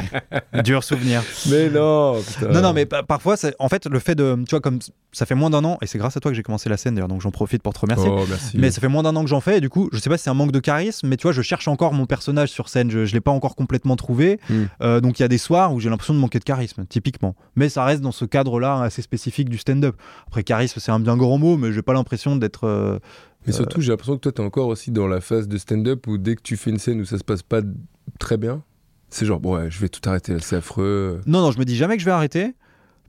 ouais. Dur souvenir. Mais non putain. Non, non, mais pa- parfois, en fait, le fait de. Tu vois, comme ça fait moins d'un an, et c'est grâce à toi que j'ai commencé la scène d'ailleurs, donc j'en profite pour te remercier. Oh, merci. Mais ça fait moins d'un an que j'en fais, et du coup, je sais pas si c'est un manque de charisme, mais tu vois, je cherche encore mon personnage sur scène, je, je l'ai pas encore complètement trouvé. Hmm. Euh, donc il y a des soirs où j'ai l'impression de manquer de charisme, typiquement. Mais ça reste dans ce cadre-là assez spécifique du stand-up. Après, charisme, c'est un bien grand mot, mais j'ai pas l'impression d'être. euh, Mais surtout, j'ai l'impression que toi, t'es encore aussi dans la phase de stand-up où dès que tu fais une scène où ça se passe pas très bien, c'est genre, bon, ouais, je vais tout arrêter, là, c'est affreux. Non, non, je me dis jamais que je vais arrêter.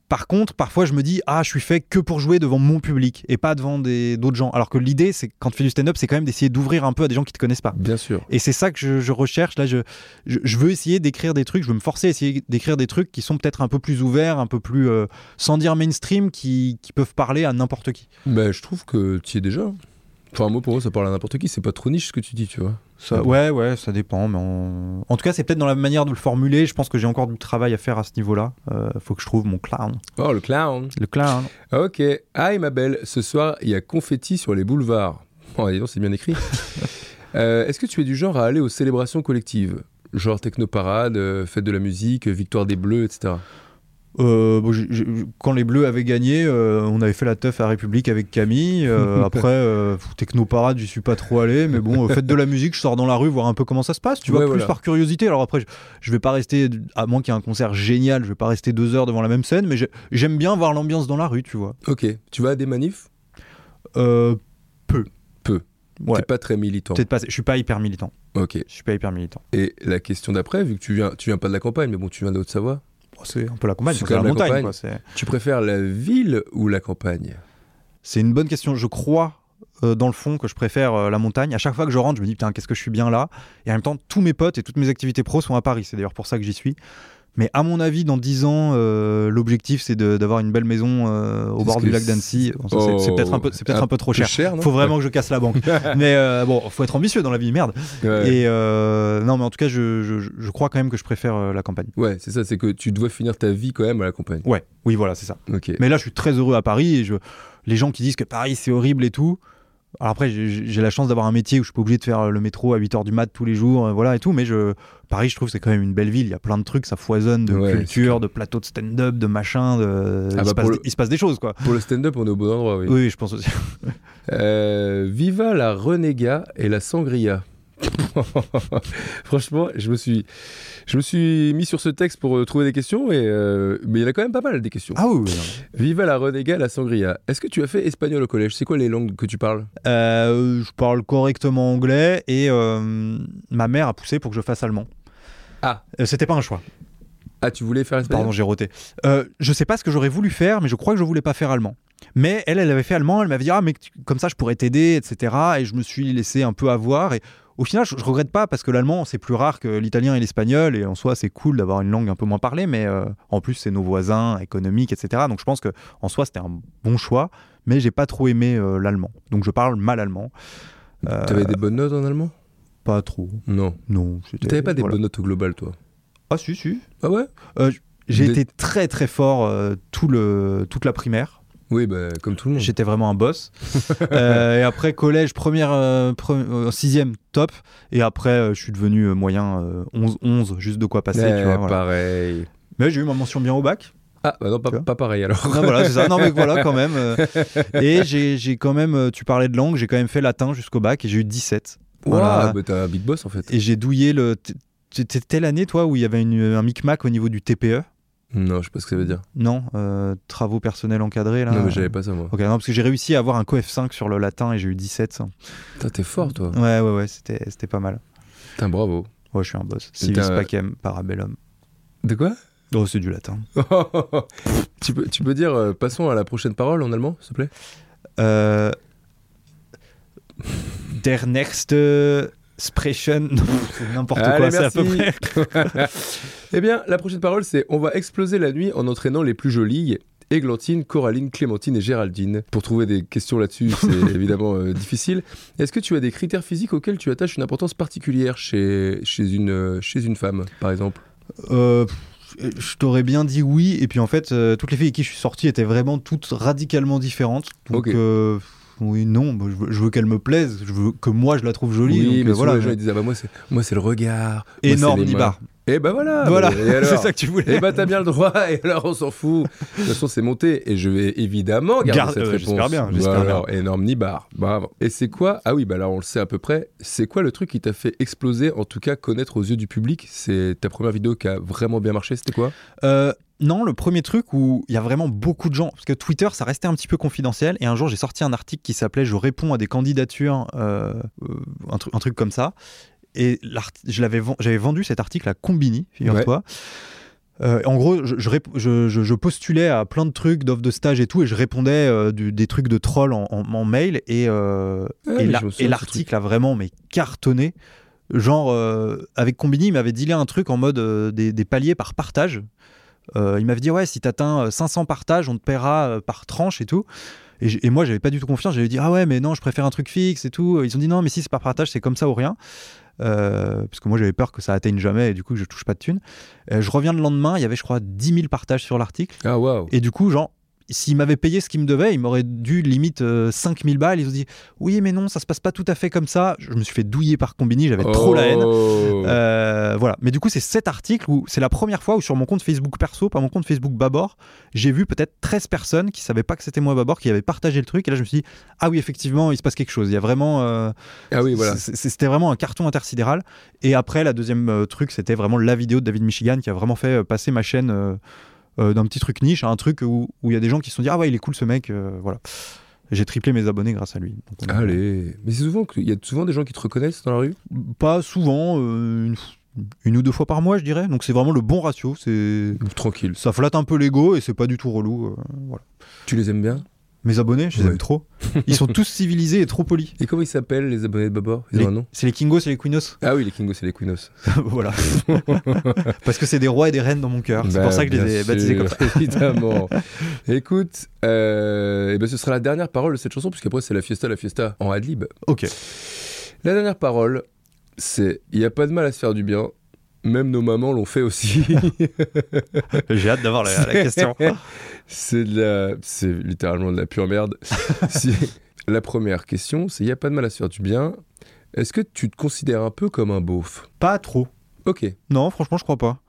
Par contre, parfois, je me dis, ah, je suis fait que pour jouer devant mon public et pas devant des- d'autres gens. Alors que l'idée, c'est quand tu fais du stand-up, c'est quand même d'essayer d'ouvrir un peu à des gens qui te connaissent pas. Bien sûr. Et c'est ça que je, je recherche. Là, je, je, je veux essayer d'écrire des trucs, je veux me forcer à essayer d'écrire des trucs qui sont peut-être un peu plus ouverts, un peu plus, euh, sans dire mainstream, qui, qui peuvent parler à n'importe qui. Bah, je trouve que tu y es déjà. Enfin, moi, pour moi, ça parle à n'importe qui, c'est pas trop niche ce que tu dis, tu vois. Ça, ouais, ouais, ça dépend. Mais en... en tout cas, c'est peut-être dans la manière de le formuler. Je pense que j'ai encore du travail à faire à ce niveau-là. Euh, faut que je trouve mon clown. Oh, le clown Le clown. Ok. Aïe, ma belle, ce soir, il y a confetti sur les boulevards. Oh, dis donc, c'est bien écrit. Euh, Est-ce que tu es du genre à aller aux célébrations collectives? Genre technoparade, euh, fête de la musique, victoire des bleus, etc. Euh, bon, quand les Bleus avaient gagné, euh, on avait fait la teuf à République avec Camille. Euh, après, Technoparade, j'y suis pas trop allé. Mais bon, fête de la musique, je sors dans la rue voir un peu comment ça se passe. Tu vois, plus par curiosité. Alors après, je, je vais pas rester, à moins qu'il y ait un concert génial, je vais pas rester deux heures devant la même scène. Mais j'ai- j'aime bien voir l'ambiance dans la rue, tu vois. Ok. Tu vas à des manifs? Peu. Peu. Ouais. T'es pas très militant. Peut-être pas. Je suis pas hyper militant. Ok. Je suis pas hyper militant. Et la question d'après, vu que tu viens, tu viens pas de la campagne, mais bon, tu viens de Haute-Savoie, c'est un peu la campagne, C'est la montagne. campagne. quoi, c'est- tu préfères la ville ou la campagne? C'est une bonne question. Je crois, euh, dans le fond, que je préfère euh, la montagne. À chaque fois que je rentre, je me dis, putain, qu'est-ce que je suis bien là? Et en même temps, tous mes potes et toutes mes activités pro sont à Paris. C'est d'ailleurs pour ça que j'y suis. Mais à mon avis, dans 10 ans, euh, l'objectif c'est de- d'avoir une belle maison euh, au bord du lac d'Annecy. Bon, c'est- Oh. peut-être un peu, un peu trop cher. Faut vraiment que je casse la banque. mais euh, bon, faut être ambitieux dans la vie, merde. Ouais. Et euh, non, mais en tout cas, je, je- je crois quand même que je préfère la campagne. Ouais, c'est ça, c'est que tu dois finir ta vie quand même à la campagne. Ouais, oui, voilà, c'est ça. Ok. Mais là, je suis très heureux à Paris et je... les gens qui disent que Paris c'est horrible et tout. Alors après, j'ai la chance d'avoir un métier où je suis pas obligé de faire le métro à 8h du mat tous les jours, euh, voilà et tout. Mais je... Paris, je trouve, c'est quand même une belle ville. Il y a plein de trucs, ça foisonne de Ouais, culture, de plateaux de stand-up, de machin. De... Ah il, bah se passe pour des... le- il se passe des choses, quoi. Pour le stand-up, on est au bon endroit, oui. Oui, je pense aussi. Euh, viva la renégat et la sangria. Franchement, je me suis, je me suis mis sur ce texte pour euh, trouver des questions, et, euh, mais il y en a quand même pas mal des questions. Ah oui. Viva la renégat, la sangria. Est-ce que tu as fait espagnol au collège? C'est quoi les langues que tu parles? Euh, je parle correctement anglais et ma mère a poussé pour que je fasse allemand. Ah. C'était pas un choix. Ah, tu voulais faire espagnol? Pardon, j'ai roté. Je sais pas ce que j'aurais voulu faire, mais je crois que je voulais pas faire allemand. Mais elle, elle avait fait allemand, elle m'avait dit Ah, mais comme ça, je pourrais t'aider, etc. Et je me suis laissé un peu avoir. Et au final, je, je regrette pas parce que l'allemand, c'est plus rare que l'italien et l'espagnol. Et en soi, c'est cool d'avoir une langue un peu moins parlée. Mais euh, en plus, c'est nos voisins économiques, etc. Donc je pense que en soi, c'était un bon choix. Mais j'ai pas trop aimé euh, l'allemand. Donc je parle mal allemand. Euh, T'avais des bonnes notes en allemand? Pas trop. Non. Non. T'avais pas des voilà. bonnes notes au global, toi? Ah, si, si. Ah ouais? J'ai Des- été très, très fort euh, tout le, toute la primaire. Oui, bah, comme tout le monde. J'étais vraiment un boss. Euh, et après collège, première, euh, euh, sixième, top. Et après, euh, je suis devenu moyen euh, 11, 11, juste de quoi passer. Eh, tu vois, voilà. Pareil. Mais j'ai eu ma mention bien au bac. Ah, bah non, pas, pareil alors. Non, voilà, c'est ça. Non, mais voilà, quand même. Et j'ai quand même, tu parlais de langue, j'ai quand même fait latin jusqu'au bac et j'ai eu 17. Voilà. Ouah, bah, t'es un big boss en fait. Et j'ai douillé le. C'était telle année, toi, où il y avait une- un micmac au niveau du TPE Non, je sais pas ce que ça veut dire. Non, euh, travaux personnels encadrés, là. Non, mais j'avais pas ça moi. Ok, non, parce que j'ai réussi à avoir un coef 5 sur le latin et j'ai eu 17. Putain, t'es fort toi. Ouais, ouais, ouais, c'était c'était pas mal. Putain, bravo. Ouais, je suis un boss. Civis t'as- pacem parabellum. De quoi? Oh, c'est du latin. tu, peux, tu peux dire, euh, passons à la prochaine parole en allemand, s'il te plaît? Euh... Der nächste Sprechen. C'est n'importe quoi, c'est à peu merci. près. Eh bien, la prochaine parole, c'est On va exploser la nuit en entraînant les plus jolies. Églantine, Coraline, Clémentine et Géraldine. Pour trouver des questions là-dessus, c'est évidemment euh, difficile. Est-ce que tu as des critères physiques auxquels tu attaches une importance particulière chez, chez, une, euh, chez une femme, par exemple? Euh, je t'aurais bien dit oui, et puis en fait, euh, toutes les filles avec qui je suis sorti étaient vraiment toutes radicalement différentes. Donc, Ok. Oui, non, bah, je veux, qu'elle me plaise, je veux que moi je la trouve jolie. Oui, donc, mais voilà. Ah bah moi, c'est, le regard. Énorme nibar. Et bah voilà voilà, et alors c'est ça que tu voulais. Eh bah t'as bien le droit, et alors on s'en fout. De toute façon, c'est monté, et je vais évidemment garder Garde- cette euh, réponse. j'espère bien, j'espère Voilà, bien. énorme nibar, bravo. Et c'est quoi? Ah oui, bah là on le sait à peu près. C'est quoi le truc qui t'a fait exploser, en tout cas connaître aux yeux du public? C'est ta première vidéo qui a vraiment bien marché, c'était quoi? Euh, non, le premier truc où il y a vraiment beaucoup de gens, parce que Twitter, ça restait un petit peu confidentiel, et un jour j'ai sorti un article qui s'appelait Je réponds à des candidatures, euh, euh, un truc comme ça, et j'avais vendu cet article à Combini, figure-toi. Euh, en gros, je, je postulais à plein de trucs, d'offres de stage et tout, et je répondais euh, du- des trucs de troll en, en- en mail, et, euh, Ouais, et la- l'article a vraiment mais cartonné. Genre, euh, avec Combini, il m'avait dealé un truc en mode des, des paliers par partage. Il m'avait dit, ouais, si t'atteins euh, 500 partages, on te paiera par tranche et tout. Et, et moi, j'avais pas du tout confiance. J'avais dit, ah ouais, mais non, je préfère un truc fixe et tout. Ils ont dit, non, mais si c'est par partage, c'est comme ça ou rien. Euh, parce que moi, j'avais peur que ça atteigne jamais et du coup, que je touche pas de thunes. Euh, je reviens le lendemain, il y avait, je crois, 10 000 partages sur l'article. Ah waouh Et du coup, genre, s'ils m'avaient payé ce qu'ils me devaient, ils m'auraient dû limite euh, 5000 balles. Ils ont dit, oui, mais non, ça se passe pas tout à fait comme ça. Je me suis fait douiller par Combini, j'avais trop la haine. Oh. Euh, voilà. Mais du coup, c'est cet article où c'est la première fois où sur mon compte Facebook perso, pas mon compte Facebook Babor, j'ai vu peut-être 13 personnes qui savaient pas que c'était moi Babor, qui avaient partagé le truc. Et là, je me suis dit, ah oui, effectivement, il se passe quelque chose. Il y a vraiment. euh, Ah oui, voilà. C'était vraiment un carton intersidéral. Et après, la deuxième euh, truc, c'était vraiment la vidéo de David Michigan qui a vraiment fait passer ma chaîne euh, d'un petit truc niche à un truc où où il y a des gens qui se sont dit Ah ouais, il est cool ce mec. euh, voilà. J'ai triplé mes abonnés grâce à lui. Donc, Allez. Mais c'est souvent qu'il y a souvent des gens qui te reconnaissent dans la rue? Pas souvent, euh, une, une ou deux fois par mois, je dirais. Donc c'est vraiment le bon ratio. C'est Tranquille. ça flatte un peu l'ego et c'est pas du tout relou. voilà. Tu les aimes bien? Mes abonnés, je les Ouais. aime trop. Ils sont tous civilisés et trop polis. Et comment ils s'appellent les abonnés de Babor Ils Les- ont un nom? C'est les Kingos et les Queenos. Ah oui, les Kingos et les Queenos. voilà. Parce que c'est des rois et des reines dans mon cœur. C'est Bah, pour ça que je les ai baptisés comme ça. Évidemment. Écoute, euh, eh ben, ce sera la dernière parole de cette chanson, puisqu'après c'est la fiesta, la fiesta en adlib. Ok. La dernière parole, c'est il n'y a pas de mal à se faire du bien. Même nos mamans l'ont fait aussi. J'ai hâte d'avoir la, la question. c'est de la, c'est littéralement de la pure merde. Si- la première question, c'est il n'y a pas de mal à se faire du bien. Est-ce que tu te considères un peu comme un beauf? Pas trop. Ok. Non, franchement, je crois pas.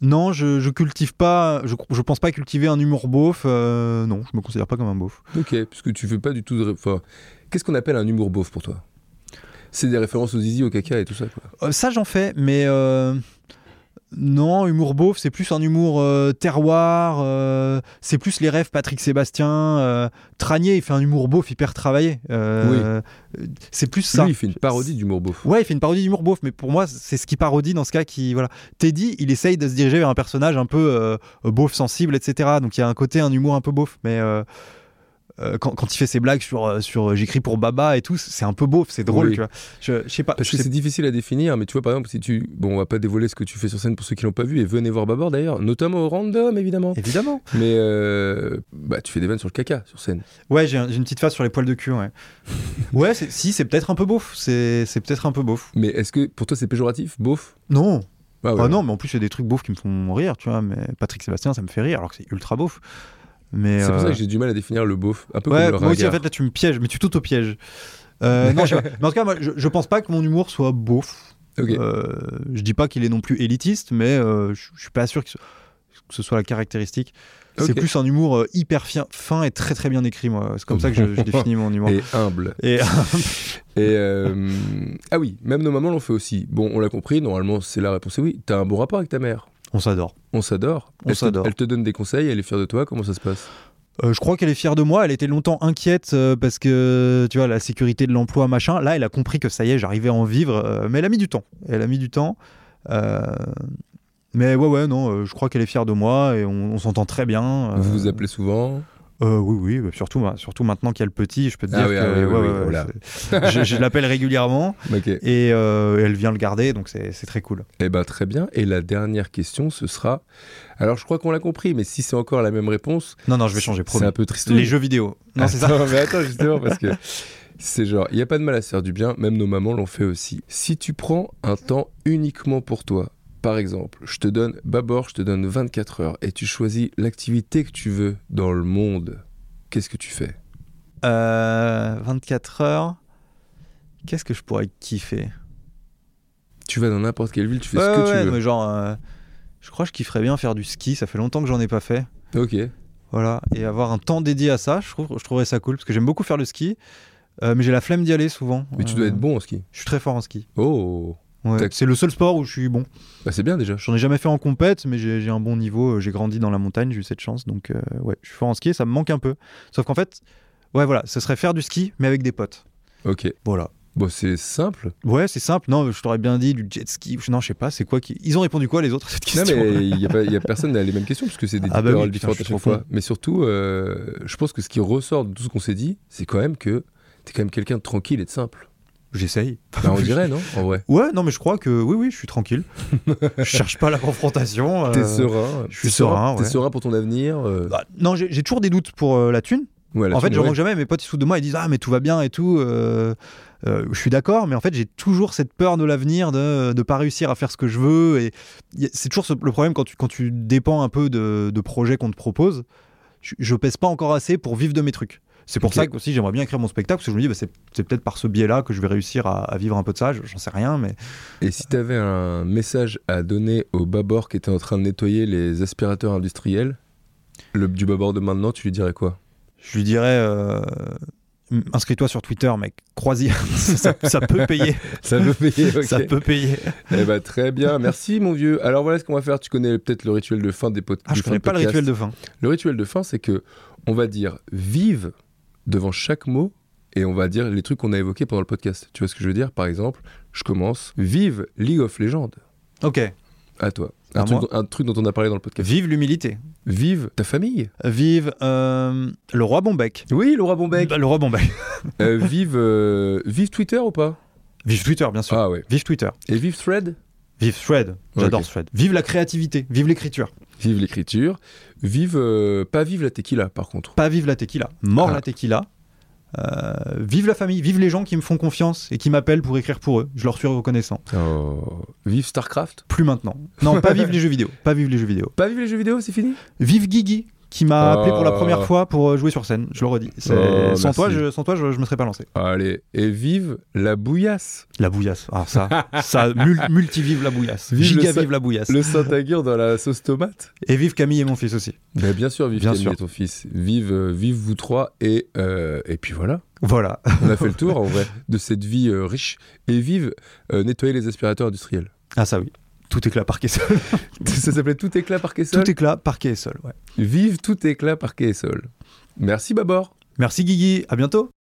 Non, je, je cultive pas. Je, je pense pas cultiver un humour beauf. euh, non, je me considère pas comme un beauf. Ok, puisque tu fais pas du tout de. Enfin, qu'est-ce qu'on appelle un humour beauf pour toi? C'est des références aux zizi, au caca et tout ça, quoi. Euh, ça, j'en fais, mais euh, non, humour beauf, c'est plus un humour euh, terroir. c'est plus les rêves Patrick Sébastien. Tranier, il fait un humour beauf hyper travaillé. euh, C'est plus ça. Lui, il fait une parodie d'humour beauf. Ouais, il fait une parodie d'humour beauf, mais pour moi, c'est ce qui parodie dans ce cas qui. Voilà. Teddy, il essaye de se diriger vers un personnage un peu beauf sensible, etc. Donc il y a un côté, un humour un peu beauf, mais. Euh, quand, quand il fait ses blagues sur, euh, sur euh, j'écris pour Baba et tout, c'est un peu beauf, c'est drôle, Oui. tu vois. Je, je sais pas. Parce que c'est difficile à définir, mais tu vois, par exemple, si tu. Bon, on va pas dévoiler ce que tu fais sur scène pour ceux qui l'ont pas vu, et venez voir Babor d'ailleurs, notamment au random, évidemment. Évidemment. Mais euh, bah, tu fais des vannes sur le caca sur scène. Ouais, j'ai un- j'ai une petite face sur les poils de cul, ouais. ouais, si, c'est peut-être un peu beauf. C'est c'est peut-être un peu beauf. Mais est-ce que pour toi c'est péjoratif, beauf? Non. Ah ouais. Ah non, mais en plus, il y a des trucs beaufs qui me font rire, tu vois. Mais Patrick Sébastien, ça me fait rire, alors que c'est ultra beauf. Mais, C'est pour ça euh, que j'ai du mal à définir le beauf. Un peu Ouais, comme le moi aussi, en fait, là, tu me pièges, mais tu t'auto-pièges. Euh, non, je sais pas. Mais en tout cas, moi, je, je pense pas que mon humour soit beauf. Ok. Euh, je dis pas qu'il est non plus élitiste, mais euh, je, je suis pas sûr que ce, que ce soit la caractéristique. C'est plus un humour euh, hyper fin, fin et très très bien écrit, moi. C'est comme ça que je, je définis mon humour. Et humble. Et, Et ah oui, même nos mamans l'ont fait aussi. Bon, on l'a compris, normalement c'est la réponse est oui. T'as un bon rapport avec ta mère. On s'adore. On s'adore. On Elle te- s'adore. Elle te donne des conseils, elle est fière de toi. Comment ça se passe? Euh, je crois qu'elle est fière de moi. Elle était longtemps inquiète euh, parce que, tu vois, la sécurité de l'emploi, machin. Là, elle a compris que ça y est, j'arrivais à en vivre. euh, mais elle a mis du temps. Elle a mis du temps. Mais ouais, ouais, non, je crois qu'elle est fière de moi et on, on s'entend très bien. Vous vous appelez souvent? Euh, Oui, oui, bah, surtout, surtout maintenant qu'il y a le petit, je peux te Ah dire oui, que ah oui, oui, ouais, oui, ouais, voilà. c'est- je, je l'appelle régulièrement Ok. et euh, elle vient le garder, donc c'est très cool. Eh ben très bien. Et la dernière question, ce sera. Alors je crois qu'on l'a compris, mais si c'est encore la même réponse, Non, non, je vais changer, c'est un peu triste. Les jeux vidéo. Non, c'est ça. Mais attends, justement, parce que c'est genre, il n'y a pas de mal à se faire du bien, même nos mamans l'ont fait aussi. Si tu prends un temps uniquement pour toi, par exemple, je te donne, Babor, je te donne 24 heures et tu choisis l'activité que tu veux dans le monde, qu'est-ce que tu fais? Euh, 24 heures. Qu'est-ce que je pourrais kiffer? Tu vas dans n'importe quelle ville, tu fais Ouais, ce que ouais, tu veux. mais genre, euh, je crois que je kifferais bien faire du ski. Ça fait longtemps que j'en ai pas fait. Ok. Voilà, et avoir un temps dédié à ça, je, trouve, je trouverais ça cool parce que j'aime beaucoup faire le ski, euh, mais j'ai la flemme d'y aller souvent. Mais tu Euh, dois être bon en ski. Je suis très fort en ski. Oh, Ouais. C'est le seul sport où je suis bon. bah c'est bien déjà. J'en ai jamais fait en compète, mais j'ai un bon niveau. euh, J'ai grandi dans la montagne, j'ai eu cette chance, donc euh, ouais, je suis fort en ski. et Ça me manque un peu. Sauf qu'en fait, ouais, voilà, ce serait faire du ski, mais avec des potes. Ok. Voilà. Bon, c'est simple. Ouais, c'est simple. Non, je t'aurais bien dit du jet ski. Non, je sais pas. C'est quoi qui Ils ont répondu quoi les autres à cette Non, mais il n'y a, personne a les mêmes questions, parce que c'est des Ah bah oui, putain, à chaque fois. Mais surtout, euh, je pense que ce qui ressort de tout ce qu'on s'est dit, c'est quand même que t'es quand même quelqu'un de tranquille et de simple. J'essaye. Bah, on dirait, non En vrai? Ouais, non, mais je crois que oui, oui, je suis tranquille. je cherche pas la confrontation. euh, T'es serein. je suis serein, T'es ouais. serein pour ton avenir. euh, Bah, non, j'ai toujours des doutes pour euh, la thune. ouais, la en fait, je ouais. jamais. Mes potes ils de moi, ils disent ah mais tout va bien et tout. euh, je suis d'accord, mais en fait j'ai toujours cette peur de l'avenir, de ne pas réussir à faire ce que je veux. Et c'est toujours ce- le problème quand tu quand tu dépends un peu de, de projets qu'on te propose. Je, je pèse pas encore assez pour vivre de mes trucs. C'est pour ça que aussi j'aimerais bien écrire mon spectacle parce que je me dis bah, c'est peut-être par ce biais-là que je vais réussir à, à vivre un peu de ça. J'en sais rien, mais Et si t'avais un message à donner au babord qui était en train de nettoyer les aspirateurs industriels, le, du babord de maintenant, tu lui dirais quoi? Je lui dirais euh, inscris-toi sur Twitter, mec. Croisière, ça, ça peut payer. Ça veut payer. Ça peut payer. Eh ben, très bien, merci mon vieux. Alors voilà ce qu'on va faire. Tu connais peut-être le rituel de fin des podcasts. Ah, je connais pas le rituel de fin. Le rituel de fin, c'est que on va dire vive devant chaque mot et on va dire les trucs qu'on a évoqués pendant le podcast. Tu vois ce que je veux dire? Par exemple, je commence vive League of Legends. Ok. À toi. Un truc, un truc dont on a parlé dans le podcast. Vive l'humilité. Vive ta famille. Vive euh, le roi Bombec. Oui, Laura Bombec. Bah, le roi Bombec. Euh, vive, euh, vive Twitter ou pas? Vive Twitter, bien sûr. Ah ouais. Vive Twitter. Et vive Thread? Vive Thread. J'adore Ok. Thread. Vive la créativité. Vive l'écriture. Vive l'écriture. Vive. euh, pas vive la tequila, par contre. Pas vive la tequila. Mort Ah. la tequila. Euh, vive la famille. Vive les gens qui me font confiance et qui m'appellent pour écrire pour eux. Je leur suis reconnaissant. Oh. Vive StarCraft? Plus maintenant. Non, pas vive les jeux vidéo. Pas vive les jeux vidéo. Pas vive les jeux vidéo, c'est fini? Vive Guigui qui m'a appelé pour la première fois pour euh, jouer sur scène. Je le redis. Oh, sans, toi, je, sans toi, je, je me serais pas lancé. Allez. Et vive la bouillasse. La bouillasse. Ah, ça, ça mul- multi-vive la bouillasse. Vive Giga vive la bouillasse. Le Saint-Agur dans la sauce tomate. Et vive Camille et mon fils aussi. Mais bien sûr, vive Bien Camille sûr. et ton fils. Vive, euh, vive vous trois. Et, euh, et puis voilà. Voilà. On a fait le tour, en vrai, de cette vie euh, riche. Et vive euh, nettoyer les aspirateurs industriels. Ah, ça oui. Tout éclat par Kessel. Ça s'appelait Tout éclat par Kessel Tout éclat par Kessel, ouais. Vive tout éclat par Kessel. Merci Babor. Merci Guigui. À bientôt.